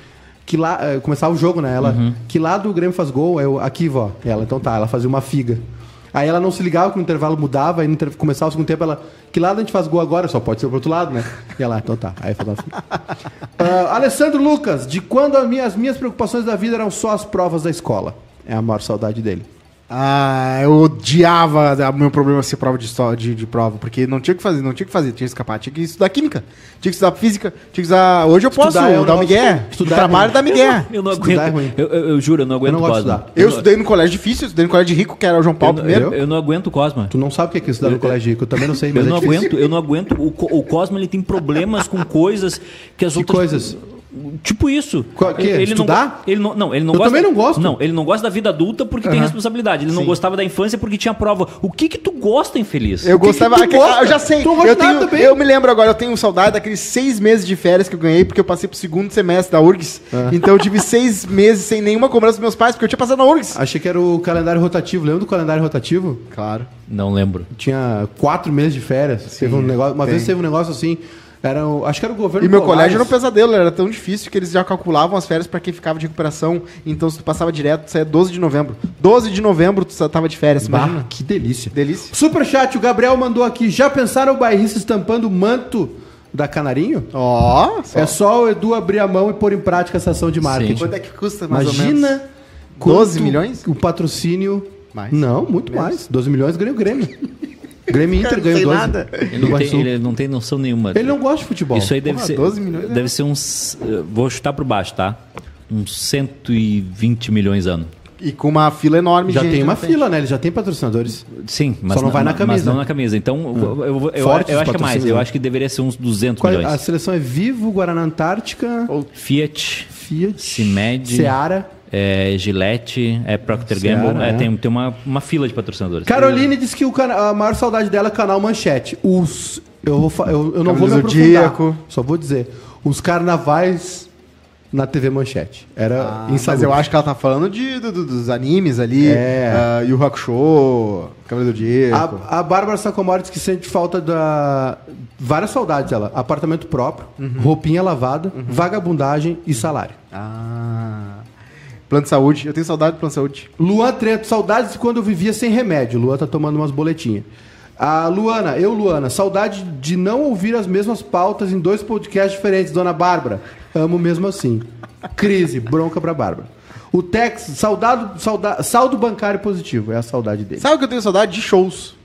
Speaker 2: Que lá, eh, começava o jogo, né? Ela, que lado o Grêmio faz gol? Eu, aqui, vó. Ela, então tá, ela fazia uma figa. Aí ela não se ligava que o intervalo mudava, aí no começava o segundo tempo, ela. Que lado a gente faz gol agora? Só pode ser pro outro lado, né? E ela, então tá. Aí uma figa. [LAUGHS] Ah, Alessandro Lucas, de quando as minhas, as minhas preocupações da vida eram só as provas da escola? É a maior saudade dele.
Speaker 3: Ah, eu odiava o meu problema ser prova de, histó- de, de prova, porque não tinha o que fazer, não tinha o que fazer, tinha que escapar, tinha que estudar química, tinha que estudar física, tinha que estudar. Hoje eu posso
Speaker 2: Estudar é um
Speaker 3: dar o Miguel.
Speaker 2: estudar
Speaker 3: o
Speaker 2: é
Speaker 3: trabalho da Miguel.
Speaker 1: Eu não
Speaker 2: Estudar é
Speaker 1: aguento.
Speaker 2: ruim.
Speaker 1: eu, eu- eu juro, eu não aguento
Speaker 2: não gosto de
Speaker 1: Cosma.
Speaker 2: estudar.
Speaker 3: Eu
Speaker 1: não-
Speaker 3: estudei no colégio difícil, eu estudei no colégio de rico, que era o João Paulo
Speaker 1: eu,
Speaker 3: primeiro.
Speaker 1: eu- eu não aguento o Cosma.
Speaker 2: Tu não sabe o que é estudar no colégio rico, eu também não sei, mas
Speaker 1: Eu
Speaker 2: é
Speaker 1: não
Speaker 2: difícil.
Speaker 1: aguento, eu não aguento. O, o Cosmo ele tem problemas com coisas que as
Speaker 2: Que
Speaker 1: outras.
Speaker 2: coisas?
Speaker 1: Tipo isso.
Speaker 2: Qual- que?
Speaker 1: Ele
Speaker 2: Estudar?
Speaker 1: Não, ele não, não, ele não
Speaker 2: Eu
Speaker 1: gosta.
Speaker 2: também não gosto.
Speaker 1: Não, ele não gosta da vida adulta porque tem responsabilidade. Ele não gostava da infância porque tinha prova. O que que tu gosta, infeliz?
Speaker 3: Eu
Speaker 2: que
Speaker 3: gostava.
Speaker 2: que tu
Speaker 3: aque-
Speaker 2: gosta?
Speaker 3: ah, eu já sei.
Speaker 2: Gosta
Speaker 3: eu, tenho,
Speaker 2: também.
Speaker 3: eu me lembro agora, eu tenho saudade daqueles seis meses de férias que eu ganhei, porque eu passei pro segundo semestre da URGS.
Speaker 2: Ah.
Speaker 3: Então eu tive seis [LAUGHS] meses sem nenhuma cobrança dos meus pais, porque eu tinha passado na URGS.
Speaker 2: Achei que era o calendário rotativo. Lembra do calendário rotativo?
Speaker 3: Claro.
Speaker 1: Não lembro.
Speaker 2: Tinha quatro meses de férias. teve um negócio, uma
Speaker 3: tem.
Speaker 2: vez teve um negócio assim. Era, o- acho que era o governo
Speaker 3: E meu
Speaker 2: Colares.
Speaker 3: colégio era um pesadelo, era tão difícil que eles já calculavam as férias pra quem ficava de recuperação. Então, se tu passava direto, tu saía 12 de novembro. 12 de novembro tu só tava de férias,
Speaker 2: Bah,
Speaker 3: imagina.
Speaker 2: que delícia.
Speaker 3: Delícia.
Speaker 2: Superchat, o Gabriel mandou aqui. Já pensaram o bairrista estampando o manto da Canarinho?
Speaker 3: Ó,
Speaker 2: É só o Edu abrir a mão e pôr em prática essa ação de marketing.
Speaker 3: Quanto é que custa, mais ou
Speaker 2: Imagina
Speaker 3: menos?
Speaker 2: quanto
Speaker 3: 12 milhões?
Speaker 2: O patrocínio.
Speaker 3: Mais.
Speaker 2: Não, muito
Speaker 3: Menos.
Speaker 2: mais. 12 milhões ganha o Grêmio. Grêmio Inter
Speaker 3: Não
Speaker 2: ganhou
Speaker 3: sei
Speaker 2: 12.
Speaker 3: nada.
Speaker 1: Ele não, tem, ele não tem noção nenhuma.
Speaker 2: Ele não gosta de futebol.
Speaker 1: Isso aí deve
Speaker 3: Porra,
Speaker 1: ser.
Speaker 3: 12 milhões, né?
Speaker 1: Deve ser uns. eh, Vou chutar por baixo, tá? Uns 120 milhões ano.
Speaker 3: E com uma fila enorme
Speaker 2: Já
Speaker 3: de
Speaker 2: tem
Speaker 3: gente
Speaker 2: uma fila, né? Ele já tem patrocinadores.
Speaker 1: Sim, mas
Speaker 2: não vai na
Speaker 1: Mas
Speaker 2: camisa.
Speaker 1: não na camisa. Então, eu, eu, eu,
Speaker 2: Fortes
Speaker 1: eu acho que é mais. Eu acho que deveria ser uns 200
Speaker 2: Qual-
Speaker 1: milhões.
Speaker 2: a seleção é Vivo, Guaraná Antártica,
Speaker 1: Fiat,
Speaker 2: Fiat,
Speaker 1: Cimed,
Speaker 2: Seara.
Speaker 1: É, Gillette, é Procter
Speaker 2: Seara,
Speaker 1: Gamble. É,
Speaker 2: é.
Speaker 1: tem, tem uma, uma fila de patrocinadores.
Speaker 2: Caroline disse que o a maior saudade dela é o canal Manchete. Os. Eu, vou, fa- eu, eu não vou me aprofundar. Só vou dizer. Os carnavais na TV Manchete. Era
Speaker 3: Ah, mas eu acho que ela tá falando de, do- do- dos animes ali.
Speaker 2: É.
Speaker 3: ah, Yu Hakusho, Cavaleiro do Diego.
Speaker 2: A, a Bárbara Sacomori diz que sente falta da. Várias saudades ela. Apartamento próprio,
Speaker 3: Uhum.
Speaker 2: roupinha lavada, vagabundagem e salário.
Speaker 3: Ah. Plano de saúde. Eu tenho saudade do plano de saúde.
Speaker 2: Luan Trento, saudades de quando eu vivia sem remédio. Luan tá tomando umas boletinhas. A Luana, eu, Luana, saudade de não ouvir as mesmas pautas em dois podcasts diferentes, dona Bárbara. Amo mesmo assim. Crise, bronca pra Bárbara. O Tex, saudado, sauda, saldo bancário positivo, é a saudade dele.
Speaker 3: Sabe o que eu tenho saudade? De shows.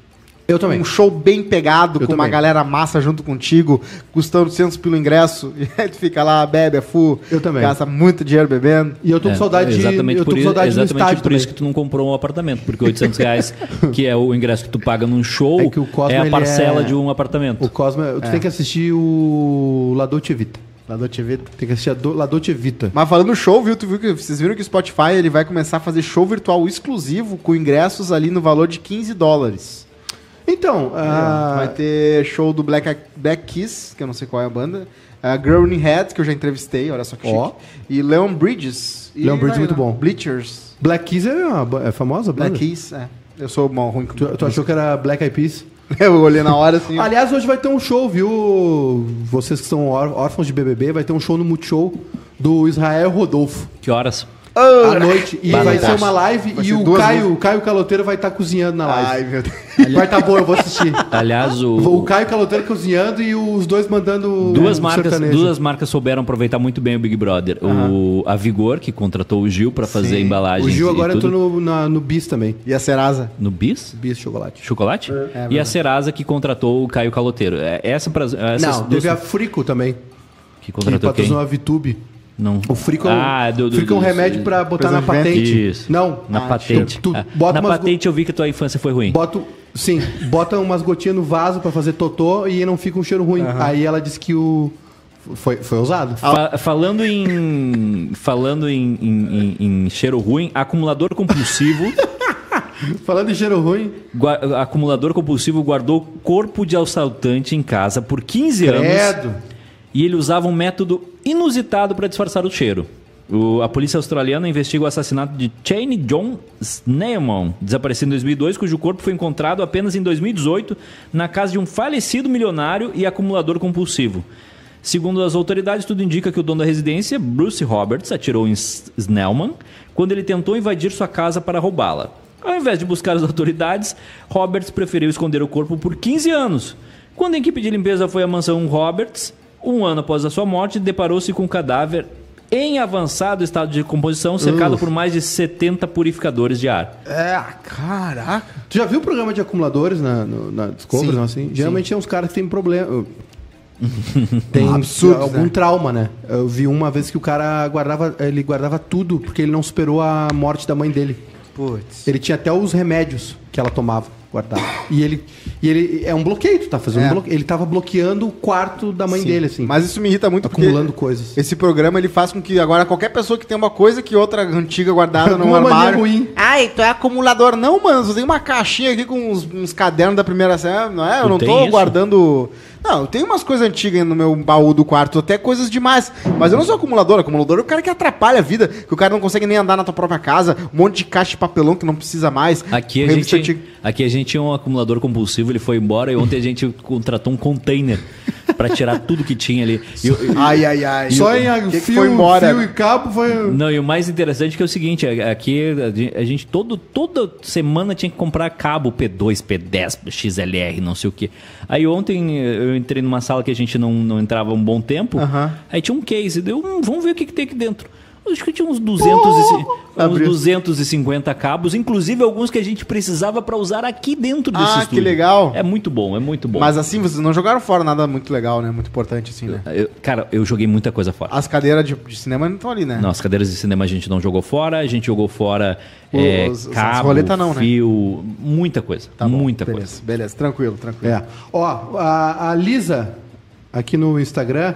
Speaker 2: Eu também.
Speaker 3: Um show bem pegado,
Speaker 2: Eu
Speaker 3: com uma
Speaker 2: também.
Speaker 3: galera massa junto contigo, custando 100 pelo ingresso. [LAUGHS] E aí tu fica lá, bebe, é fu.
Speaker 2: Eu também.
Speaker 3: Gasta muito dinheiro bebendo.
Speaker 2: E eu tô com
Speaker 1: É,
Speaker 2: saudade de.
Speaker 1: exatamente
Speaker 2: eu tô
Speaker 1: por
Speaker 2: com
Speaker 1: isso,
Speaker 2: saudade
Speaker 1: exatamente
Speaker 2: estádio
Speaker 1: por isso
Speaker 2: também.
Speaker 1: que tu não comprou um apartamento, porque 800 reais, [LAUGHS] que é o ingresso que tu paga num show,
Speaker 2: É que o Cosmo,
Speaker 1: é a parcela
Speaker 2: é-
Speaker 1: de um apartamento.
Speaker 2: O Cosma, tu tem que assistir o La Dolce Vita.
Speaker 3: Do TV.
Speaker 2: Tem que assistir a do, La Dolce Vita.
Speaker 3: Mas falando show, viu? Tu viu que vocês viram que o Spotify ele vai começar a fazer show virtual exclusivo com ingressos ali no valor de 15 dólares.
Speaker 2: Então, ah,
Speaker 3: Vai ter show do Black, Black Kiss, que eu não sei qual é a banda. A Girl in Head, que eu já entrevistei, olha só que
Speaker 2: Ó.
Speaker 3: chique. E Leon Bridges. E
Speaker 2: Leon Bridges
Speaker 3: vai,
Speaker 2: muito bom.
Speaker 3: Bleachers.
Speaker 2: Black Keys é, uma, é famosa? banda?
Speaker 3: Black Keys, é. Eu sou mal ruim com
Speaker 2: Tu, tu achou que era Black Eyed Peas? [LAUGHS]
Speaker 3: Eu olhei na hora assim.
Speaker 2: Aliás, hoje vai ter um show, viu? Vocês que são ór- órfãos de BBB, vai ter um show no Multishow do Israel Rodolfo.
Speaker 1: Que horas?
Speaker 2: À noite. E vai ser uma live
Speaker 3: Vai
Speaker 2: e o
Speaker 3: duas
Speaker 2: Caio, Caio Caloteiro vai estar cozinhando na live.
Speaker 3: Ai, meu Deus.
Speaker 2: Vai estar bom, eu vou assistir.
Speaker 1: Aliás, o,
Speaker 2: O Caio Caloteiro cozinhando e os dois mandando
Speaker 1: Duas
Speaker 2: um
Speaker 1: marcas,
Speaker 2: sertanejo.
Speaker 1: duas marcas souberam aproveitar muito bem o Big Brother. O, a Vigor, que contratou o Gil para fazer
Speaker 3: Sim.
Speaker 1: embalagens.
Speaker 2: O Gil
Speaker 1: e
Speaker 2: agora
Speaker 1: tudo.
Speaker 2: entrou no, na- no Bis também.
Speaker 3: E a Serasa?
Speaker 1: No Bis?
Speaker 2: Bis Chocolate.
Speaker 1: Chocolate?
Speaker 3: É,
Speaker 1: e a. Serasa que contratou o Caio Caloteiro. É, Essa pra, essas
Speaker 2: Não,
Speaker 1: duas
Speaker 2: teve a Frico também.
Speaker 1: que
Speaker 2: Que
Speaker 1: contratou quem?
Speaker 2: patrocinou a Vitube.
Speaker 1: Não.
Speaker 2: O frico, é um-
Speaker 1: Ah, do, do,
Speaker 2: frico é um
Speaker 1: do-
Speaker 2: remédio pra botar na patente.
Speaker 1: Isso.
Speaker 2: Não.
Speaker 1: Na
Speaker 2: Ah,
Speaker 1: patente.
Speaker 2: Tu, tu
Speaker 1: Ah,
Speaker 2: bota
Speaker 1: na
Speaker 2: umas
Speaker 1: patente eu vi que tua infância foi ruim.
Speaker 2: Bota, sim, bota umas gotinhas no vaso pra fazer totô e não fica um cheiro ruim. Aí ela disse que o. Foi, foi usado.
Speaker 1: Fa- falando em. Falando em, em- em- em cheiro ruim, acumulador compulsivo. [LAUGHS]
Speaker 2: Falando em cheiro ruim,
Speaker 1: gua- acumulador compulsivo guardou corpo de assaltante em casa por 15 anos. E ele usava um método inusitado para disfarçar o cheiro. O- a polícia australiana investiga o assassinato de Cheney John Snellman, desaparecido em 2002, cujo corpo foi encontrado apenas em 2018 na casa de um falecido milionário e acumulador compulsivo. Segundo as autoridades, tudo indica que o dono da residência, Bruce Roberts, atirou em Snellman quando ele tentou invadir sua casa para roubá-la. Ao invés de buscar as [LAUGHS] autoridades, Roberts preferiu esconder o corpo por 15 anos. Quando a equipe de limpeza foi à mansão Roberts, um ano após a sua morte, deparou-se com o cadáver em avançado estado de decomposição, cercado por mais de 70 purificadores de ar.
Speaker 3: É, caraca.
Speaker 2: Tu já viu o programa de acumuladores na, no- na Discovery?
Speaker 3: Sim,
Speaker 2: não, assim?
Speaker 3: sim.
Speaker 2: Geralmente tem uns caras que têm problema. [LAUGHS] tem
Speaker 3: Absurdos,
Speaker 2: algum
Speaker 3: né?
Speaker 2: trauma, né? Eu vi uma vez que o cara guardava, ele guardava tudo porque ele não superou a morte da mãe dele.
Speaker 3: Putz.
Speaker 2: Ele tinha até os remédios que ela tomava, guardava. E ele, e ele é um bloqueio, tu tá fazendo
Speaker 3: É.
Speaker 2: um bloqueio. Ele tava bloqueando o quarto da mãe
Speaker 3: Sim.
Speaker 2: dele, assim.
Speaker 3: Mas isso me irrita muito
Speaker 2: Acumulando
Speaker 3: porque
Speaker 2: coisas.
Speaker 3: Esse programa ele faz com que agora qualquer pessoa que tem uma coisa que outra antiga guardada [LAUGHS] no armário.
Speaker 2: ruim.
Speaker 3: Ai, tu é acumulador. Não, mano, eu tenho uma caixinha aqui com uns, uns cadernos da primeira série, não é? Eu
Speaker 1: Tu
Speaker 3: não
Speaker 1: tem
Speaker 3: tô
Speaker 1: isso?
Speaker 3: guardando. Não, eu tenho umas coisas antigas no meu baú do quarto, até coisas demais. Mas eu não sou acumulador. Acumulador é o cara que atrapalha a vida, que o cara não consegue nem andar na tua própria casa, um monte de caixa de papelão que não precisa mais.
Speaker 1: Aqui a, gente, aqui a gente tinha um acumulador compulsivo, ele foi embora e ontem a gente contratou um container para tirar tudo que tinha ali. E
Speaker 3: Ai, ai, ai.
Speaker 2: Só
Speaker 3: o-
Speaker 2: em a-
Speaker 3: que que
Speaker 2: fio,
Speaker 3: foi embora.
Speaker 2: fio e cabo foi.
Speaker 1: Não, e o mais interessante é que é o seguinte, a- aqui a gen- a gente todo, toda semana tinha que comprar cabo P2, P10, XLR, não sei o que. Aí ontem eu entrei numa sala que a gente não, não entrava há um bom tempo,
Speaker 3: Aham.
Speaker 1: aí tinha um case, deu, hum, vamos ver o que, que tem aqui dentro. Acho que tinha uns, 200 e, uns
Speaker 3: Abriu.
Speaker 1: 250 cabos, inclusive alguns que a gente precisava para usar aqui dentro desse
Speaker 3: Ah, que
Speaker 1: estúdio.
Speaker 3: legal.
Speaker 1: É muito bom, é muito bom.
Speaker 3: Mas assim, vocês não jogaram fora nada muito legal, né? Muito importante, assim, né?
Speaker 1: Eu- cara, eu joguei muita coisa fora.
Speaker 3: As cadeiras de, de cinema não estão ali, né?
Speaker 1: Não, as cadeiras de cinema a gente não jogou fora, a gente jogou fora é,
Speaker 3: Os-
Speaker 1: cabo,
Speaker 3: não, né?
Speaker 1: fio, muita coisa,
Speaker 3: Tá bom,
Speaker 1: muita
Speaker 3: beleza,
Speaker 1: coisa.
Speaker 3: Beleza, tranquilo, tranquilo.
Speaker 2: É. Ó, a, a Lisa, aqui no Instagram,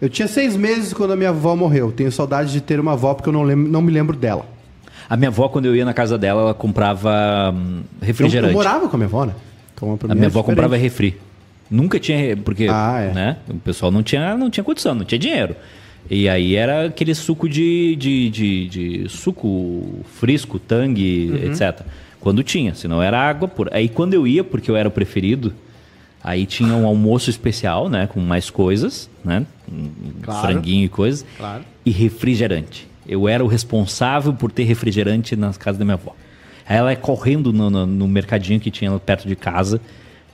Speaker 2: eu tinha seis meses quando a minha avó morreu. Tenho saudade de ter uma avó porque eu não, lembro, não me lembro dela.
Speaker 1: A minha avó, quando eu ia na casa dela, ela comprava hum,
Speaker 2: Eu,
Speaker 1: refrigerante.
Speaker 2: eu morava com a minha avó, né? Então,
Speaker 1: a minha
Speaker 2: é
Speaker 1: avó
Speaker 2: diferente.
Speaker 1: comprava refri. Nunca tinha, porque
Speaker 2: Ah, é.
Speaker 1: né, o pessoal não tinha, não tinha condição, não tinha dinheiro. E aí era aquele suco de, de, de, de suco frisco, tangue,
Speaker 2: Uhum.
Speaker 1: etc. Quando tinha, senão era água pura. Aí quando eu ia, porque eu era o preferido, aí tinha um almoço especial, né, com mais coisas, né, um
Speaker 3: Claro.
Speaker 1: franguinho e coisas,
Speaker 3: Claro.
Speaker 1: e refrigerante. Eu era o responsável por ter refrigerante nas casas da minha avó. Aí ela é correndo no, no- no mercadinho que tinha perto de casa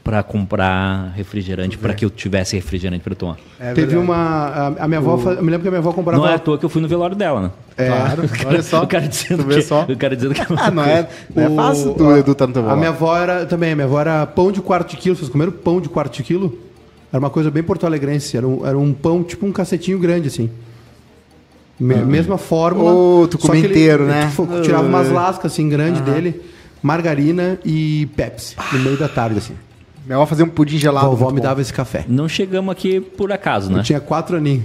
Speaker 1: para comprar refrigerante, para que eu tivesse refrigerante para tomar.
Speaker 3: É
Speaker 2: Teve uma. A, a minha avó. fa- Eu me lembro que a minha avó comprava.
Speaker 1: Não é à toa que eu fui no velório dela, né?
Speaker 2: É.
Speaker 3: Claro, olha só. [LAUGHS]
Speaker 1: o cara dizendo que,
Speaker 3: só.
Speaker 1: o cara dizendo que
Speaker 3: Ah, não é, não é
Speaker 2: O-
Speaker 3: fácil Edu tanto
Speaker 2: A minha avó era também, a minha avó era pão de quarto de quilo. Vocês comeram pão de quarto de quilo? Era uma coisa bem porto-alegrense. Era um, era um pão, tipo um cacetinho grande, assim. Me- Mesma fórmula.
Speaker 3: Ô, tu
Speaker 2: ele-
Speaker 3: inteiro,
Speaker 2: ele
Speaker 3: né? [LAUGHS]
Speaker 2: Tirava umas
Speaker 3: Ai.
Speaker 2: lascas assim grandes dele, margarina e Pepsi no meio da tarde, assim.
Speaker 3: Minha avó fazia um pudim
Speaker 2: A
Speaker 3: gelado.
Speaker 2: vovó
Speaker 3: muito
Speaker 2: me
Speaker 3: bom.
Speaker 2: dava esse café.
Speaker 1: não chegamos aqui por acaso, né?
Speaker 2: Eu tinha quatro aninhos.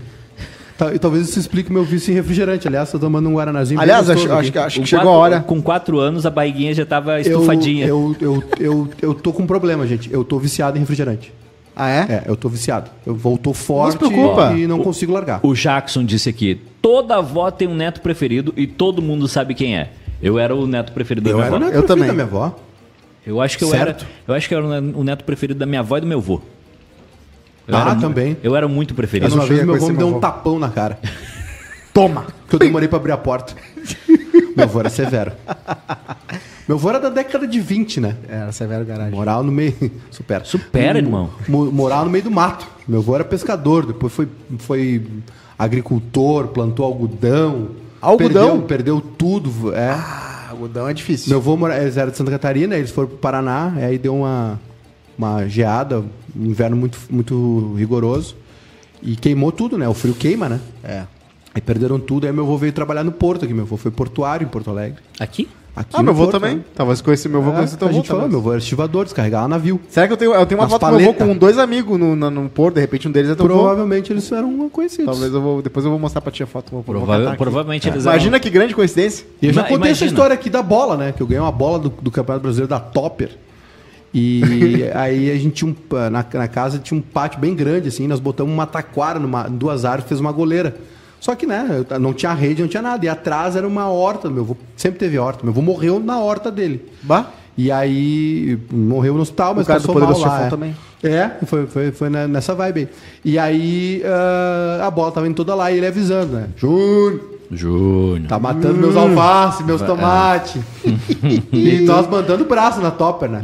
Speaker 2: Tá, e talvez isso explique meu vício em refrigerante. Aliás, tô tomando um guaranazinho.
Speaker 3: Aliás, acho, acho que, acho
Speaker 1: Com
Speaker 3: que chegou
Speaker 1: quatro-
Speaker 3: a hora.
Speaker 1: Com quatro anos, a barriguinha já tava
Speaker 2: Eu,
Speaker 1: estufadinha.
Speaker 2: eu, eu, eu, eu tô com um problema, gente. Eu tô viciado em refrigerante.
Speaker 3: Ah, é?
Speaker 2: É, eu tô viciado. Eu voltou forte
Speaker 3: preocupa.
Speaker 2: e não consigo largar.
Speaker 1: O Jackson disse aqui: toda avó tem um neto preferido e todo mundo sabe quem é. Eu era o neto preferido da
Speaker 2: Eu
Speaker 1: minha
Speaker 2: era o
Speaker 1: avó.
Speaker 2: neto
Speaker 3: Eu também.
Speaker 2: da minha avó.
Speaker 1: Eu acho que eu
Speaker 2: Certo.
Speaker 1: era. Eu acho que eu era o neto preferido da minha avó e do meu avô. Eu
Speaker 2: Ah, também.
Speaker 1: Eu era muito preferido.
Speaker 2: Mas uma vez meu avô me deu
Speaker 3: meu
Speaker 2: um
Speaker 3: avô.
Speaker 2: tapão na cara.
Speaker 3: Toma!
Speaker 2: Que eu demorei pra abrir a porta. meu avô era severo. Meu avô era da década de 20, né?
Speaker 3: Era Severo Garagem.
Speaker 2: Moral no meio. Supera.
Speaker 1: Supera, irmão.
Speaker 2: Mo- Moral no meio do mato. Meu avô era pescador, depois foi, foi agricultor, plantou algodão.
Speaker 3: Algodão?
Speaker 2: Perdeu, perdeu tudo. É.
Speaker 3: Ah, algodão é difícil.
Speaker 2: Meu avô, mora- eles eram de Santa Catarina, eles foram pro Paraná, aí deu uma, uma geada, um inverno muito, muito rigoroso. E queimou tudo, né? O frio queima, né?
Speaker 3: É.
Speaker 2: Aí perderam tudo, aí meu avô veio trabalhar no Porto aqui. Meu avô foi portuário em Porto Alegre.
Speaker 1: Aqui?
Speaker 2: Aqui
Speaker 3: Ah, meu avô também.
Speaker 2: né?
Speaker 3: Talvez conheci meu avô,
Speaker 2: É,
Speaker 3: conheci teu
Speaker 2: a
Speaker 3: avô
Speaker 2: gente falou, meu avô era estivador, descarregava navio.
Speaker 3: Será que eu tenho, eu tenho uma foto do meu avô com dois amigos no, no, no Porto, de repente um deles é teu avô?
Speaker 2: Provavelmente eles eram conhecidos.
Speaker 3: Talvez eu vou, depois eu vou mostrar pra tia a foto. Vou, aqui.
Speaker 1: provavelmente eles
Speaker 3: Imagina que grande coincidência.
Speaker 2: E eu já contei essa
Speaker 1: imagina.
Speaker 2: história aqui da bola, né? Que eu ganhei uma bola do, do Campeonato Brasileiro da Topper. E [LAUGHS] aí a gente tinha um. Na, na casa tinha um pátio bem grande, assim, nós botamos uma taquara numa, em duas árvores, fez uma goleira. Só que, né, eu- não tinha rede, não tinha nada. E atrás era uma horta, meu avô sempre teve horta. Meu avô morreu na horta dele.
Speaker 3: Bah.
Speaker 2: E aí morreu no hospital, mas
Speaker 3: cara do
Speaker 2: passou mal
Speaker 3: Poderoso
Speaker 2: lá. É.
Speaker 3: também.
Speaker 2: É, foi, foi, foi nessa vibe aí. E aí ah, a bola tava indo toda lá e ele avisando, né? Júnior,
Speaker 1: Júnior.
Speaker 2: Tá matando meus alfaces, meus tomates. [LAUGHS] e nós mandando braço na topper, né?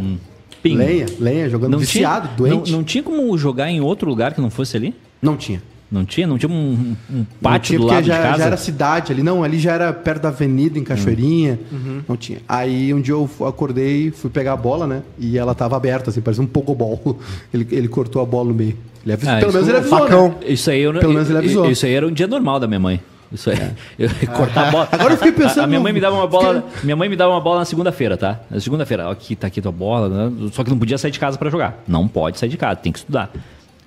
Speaker 1: Ping.
Speaker 2: Lenha, lenha, jogando
Speaker 1: Não
Speaker 2: viciado,
Speaker 1: tinha,
Speaker 2: doente.
Speaker 1: Não, não tinha como jogar em outro lugar que não fosse ali?
Speaker 2: Não tinha.
Speaker 1: Não tinha? Não tinha um, um
Speaker 2: Não
Speaker 1: pátio
Speaker 2: tinha
Speaker 1: do
Speaker 2: porque
Speaker 1: lado
Speaker 2: já,
Speaker 1: de casa?
Speaker 2: já era cidade ali. Não, ali já era perto da avenida, em Cachoeirinha.
Speaker 1: Uhum.
Speaker 2: Não tinha. Aí um dia eu acordei, fui pegar a bola, né? E ela tava aberta, assim, parecia um pogobol. [LAUGHS] Ele, ele cortou a bola no meio. Ele avisou,
Speaker 1: Ah,
Speaker 2: pelo menos ele avisou,
Speaker 3: facão.
Speaker 2: né?
Speaker 1: Isso aí eu,
Speaker 2: Pelo menos ele avisou.
Speaker 1: Isso aí era um dia normal da minha mãe. Isso aí. Eu cortar a bola.
Speaker 2: É. Agora eu fiquei pensando
Speaker 1: A, a minha mãe me dava uma bola. Minha mãe me dava uma bola na segunda-feira, tá? Na segunda-feira, ó, aqui tá aqui tua bola, né? Só que não podia sair de casa pra jogar. Não pode sair de casa, tem que estudar.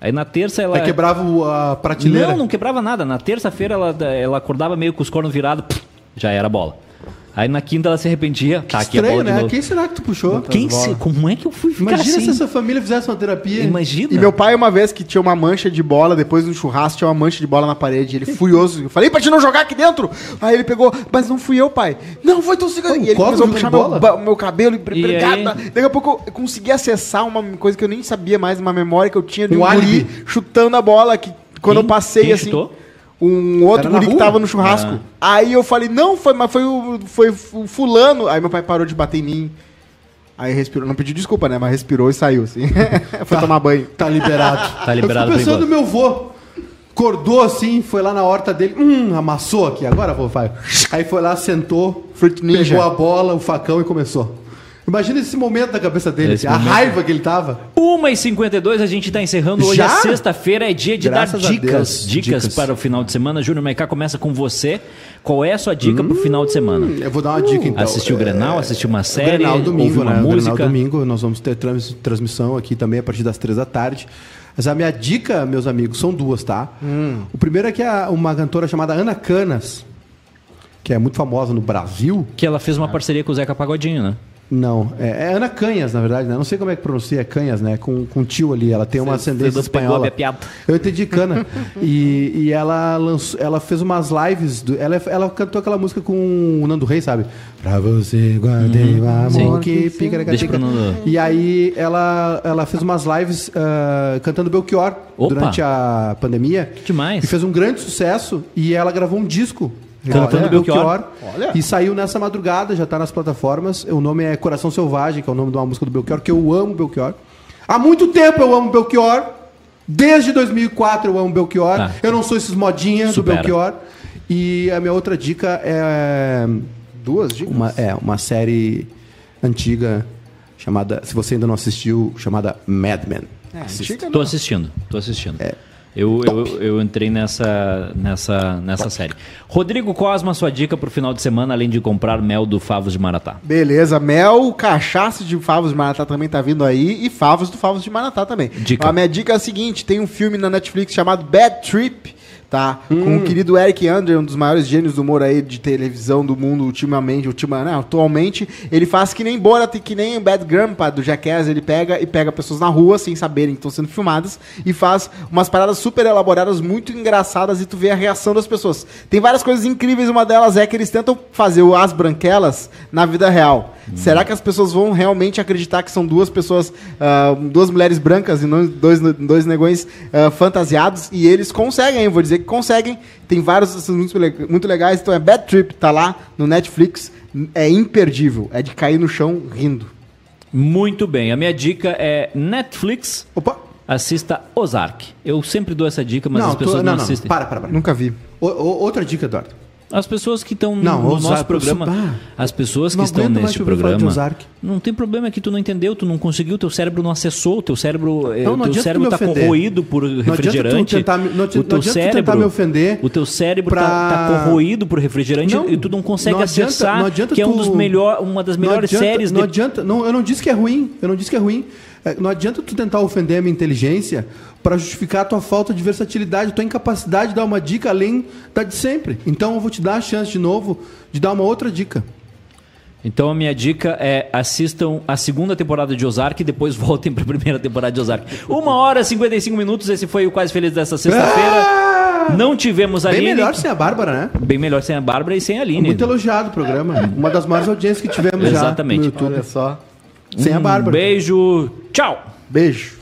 Speaker 1: Aí na terça ela.
Speaker 2: Aí quebrava o- a prateleira.
Speaker 1: Não, não quebrava nada. Na terça-feira ela, ela acordava meio com os cornos virados, já era bola. Aí na quinta ela se arrependia. Tá aqui a
Speaker 2: Estranho,
Speaker 1: bola de
Speaker 2: né?
Speaker 1: novo.
Speaker 2: Quem será que tu puxou?
Speaker 1: Quem se, como é que eu fui ficar
Speaker 2: Imagina
Speaker 1: assim?
Speaker 2: se essa família fizesse uma terapia.
Speaker 1: Imagina.
Speaker 3: E meu pai, uma vez que tinha uma mancha de bola, depois do churrasco, tinha uma mancha de bola na parede. Ele furioso. Eu falei pra te não jogar aqui dentro. Aí ele pegou, mas não fui eu, pai. Não, foi tu cigarro. E ele começou a puxar meu, meu cabelo e? Daqui a pouco eu consegui acessar uma coisa que eu nem sabia mais, uma memória que eu tinha de
Speaker 2: Um
Speaker 3: guri chutando a bola. Que quando
Speaker 1: Quem?
Speaker 3: eu passei
Speaker 1: Quem
Speaker 3: assim.
Speaker 1: chutou?
Speaker 3: Um outro guri que tava no churrasco. Aí eu falei, não, foi, mas foi o, foi o fulano. Aí meu pai parou de bater em mim. Aí respirou, não pediu desculpa, né? Mas respirou e saiu, assim. [LAUGHS] foi tomar banho.
Speaker 2: Tá liberado. [LAUGHS]
Speaker 1: Tá liberado
Speaker 2: Eu fico pensando no meu vô. Acordou assim, foi lá na horta dele. Hum, amassou aqui. Agora vou, vai. Aí foi lá, sentou,
Speaker 3: Fruit Ninja.
Speaker 2: pegou a bola, o facão e começou. Imagina esse momento da cabeça dele,
Speaker 1: Esse
Speaker 2: a
Speaker 1: momento.
Speaker 2: raiva que ele tava.
Speaker 1: 1h52, a gente tá encerrando. Hoje
Speaker 2: Já?
Speaker 1: é sexta-feira, é dia de
Speaker 2: Graças
Speaker 1: dar dicas,
Speaker 2: Deus.
Speaker 1: dicas.
Speaker 2: Dicas.
Speaker 1: para o final de semana. Júnior Maicá começa com você. Qual é a sua dica pro final de semana?
Speaker 2: Eu vou dar uma dica então.
Speaker 1: Assistiu o Grenal, assistiu uma
Speaker 2: O
Speaker 1: série,
Speaker 2: Grenal domingo,
Speaker 1: ouviu uma
Speaker 2: né? O
Speaker 1: música.
Speaker 2: Grenal domingo, nós vamos ter trans- transmissão aqui também a partir das três da tarde. Mas a minha dica, meus amigos, são duas, tá?
Speaker 1: Hum.
Speaker 2: O primeiro é que a- uma cantora chamada Ana Canas, que é muito famosa no Brasil,
Speaker 1: Que ela fez uma parceria com o Zeca Pagodinho, né?
Speaker 2: Não, é, é Ana Canhas, na verdade, né? Não sei como é que pronuncia, é Canhas, né? Com, com tio ali, ela tem uma ascendência
Speaker 1: Você pegou a
Speaker 2: espanhola. Eu entendi cana. e, e ela lançou, ela fez umas lives, do- ela, ela cantou aquela música com o Nando Reis, sabe? Pra você guardei o amor
Speaker 1: Sim.
Speaker 2: que pica,
Speaker 1: pro Nando.
Speaker 2: E aí ela, ela fez umas lives ah, cantando Belchior
Speaker 1: Opa.
Speaker 2: durante a pandemia.
Speaker 1: Demais.
Speaker 2: E fez um grande sucesso e ela gravou um disco.
Speaker 1: Cantando
Speaker 2: É,
Speaker 1: Belchior.
Speaker 3: Olha.
Speaker 2: E saiu nessa madrugada, já tá nas plataformas. O nome é Coração Selvagem, que é o nome de uma música do Belchior, que eu amo Belchior. Há muito tempo eu amo Belchior. Desde 2004 eu amo Belchior.
Speaker 1: Tá.
Speaker 2: Eu não sou esses modinhas do. Belchior. E a minha outra dica é
Speaker 3: Duas dicas?
Speaker 2: uma, é uma série antiga chamada, se você ainda não assistiu, chamada Mad Men.
Speaker 3: É,
Speaker 2: Assista.
Speaker 3: antiga
Speaker 1: Tô
Speaker 3: não.
Speaker 1: assistindo, tô assistindo.
Speaker 2: É.
Speaker 1: Eu, eu, eu entrei nessa, nessa, nessa série. Rodrigo Cosma, sua dica pro final de semana, além de comprar mel do Favos de Maratá.
Speaker 3: Beleza, mel, cachaça de favos de Maratá também tá vindo aí e favos do favos de Maratá também.
Speaker 1: Dica.
Speaker 3: A minha dica é a seguinte, tem um filme na Netflix chamado Bad Trip, tá? Com
Speaker 2: Hum.
Speaker 3: o querido Eric Andre, um dos maiores gênios do humor aí de televisão do mundo ultimamente, ultima, né, atualmente. Ele faz que nem Borat e que nem Bad Grandpa do Jackass, ele pega e pega pessoas na rua sem saberem que estão sendo filmadas e faz umas paradas super elaboradas, muito engraçadas e tu vê a reação das pessoas. Tem várias coisas incríveis, uma delas é que eles tentam fazer o As Branquelas na vida real. Será que as pessoas vão realmente acreditar que são duas pessoas, ah, duas mulheres brancas e não dois, dois negões ah, fantasiados? E eles conseguem, eu vou dizer que conseguem. Tem vários assuntos muito, muito legais. Então é Bad Trip, tá lá no Netflix. É imperdível. É de cair no chão rindo.
Speaker 1: Muito bem, a minha dica é Netflix,
Speaker 2: Opa!
Speaker 1: assista Ozark. Eu sempre dou essa dica, mas as
Speaker 2: tô-
Speaker 1: pessoas não,
Speaker 2: não, não,
Speaker 1: assistem.
Speaker 2: Para, para, para.
Speaker 3: Nunca vi.
Speaker 2: O- o- outra dica, Eduardo.
Speaker 1: As pessoas que estão no,
Speaker 2: Não,
Speaker 1: no nosso programa,
Speaker 2: ah,
Speaker 1: as pessoas que estão neste
Speaker 2: te
Speaker 1: programa, não tem problema é que tu não entendeu, tu não conseguiu, teu cérebro não acessou, teu cérebro, eh,
Speaker 2: Não,
Speaker 1: o
Speaker 2: não
Speaker 1: teu cérebro está corroído por refrigerante.
Speaker 2: tentar adi-
Speaker 1: o teu cérebro,
Speaker 2: tentar me ofender
Speaker 1: o teu cérebro
Speaker 2: pra-
Speaker 1: tá, corroído por refrigerante
Speaker 2: Não,
Speaker 1: e tu não consegue
Speaker 2: não adianta-
Speaker 1: acessar,
Speaker 2: não adianta
Speaker 1: que é um
Speaker 2: tu-
Speaker 1: melhor, uma das
Speaker 2: Não
Speaker 1: melhores
Speaker 2: adianta-
Speaker 1: séries
Speaker 2: Não
Speaker 1: de
Speaker 2: adianta, não, eu não disse que é ruim. Eu não disse que é ruim. É, Não adianta tu tentar ofender a minha inteligência para justificar a tua falta de versatilidade, tua incapacidade de dar uma dica além da de sempre. Então eu vou te dar a chance de novo de dar uma outra dica.
Speaker 1: Então a minha dica é assistam a segunda temporada de Ozark e depois [LAUGHS] voltem para a primeira temporada de Ozark. Uma hora e 55 minutos, esse foi o Quase Feliz dessa sexta-feira. Não tivemos a
Speaker 2: Bem
Speaker 1: Aline.
Speaker 2: melhor sem a Bárbara, né?
Speaker 1: Bem melhor sem a Bárbara e sem a Aline.
Speaker 2: Muito elogiado o programa. Uma das maiores audiências que tivemos
Speaker 1: Exatamente.
Speaker 2: já no YouTube.
Speaker 3: Olha só.
Speaker 2: Sem a
Speaker 1: Um
Speaker 2: Bárbara.
Speaker 1: beijo. Tchau.
Speaker 3: Beijo.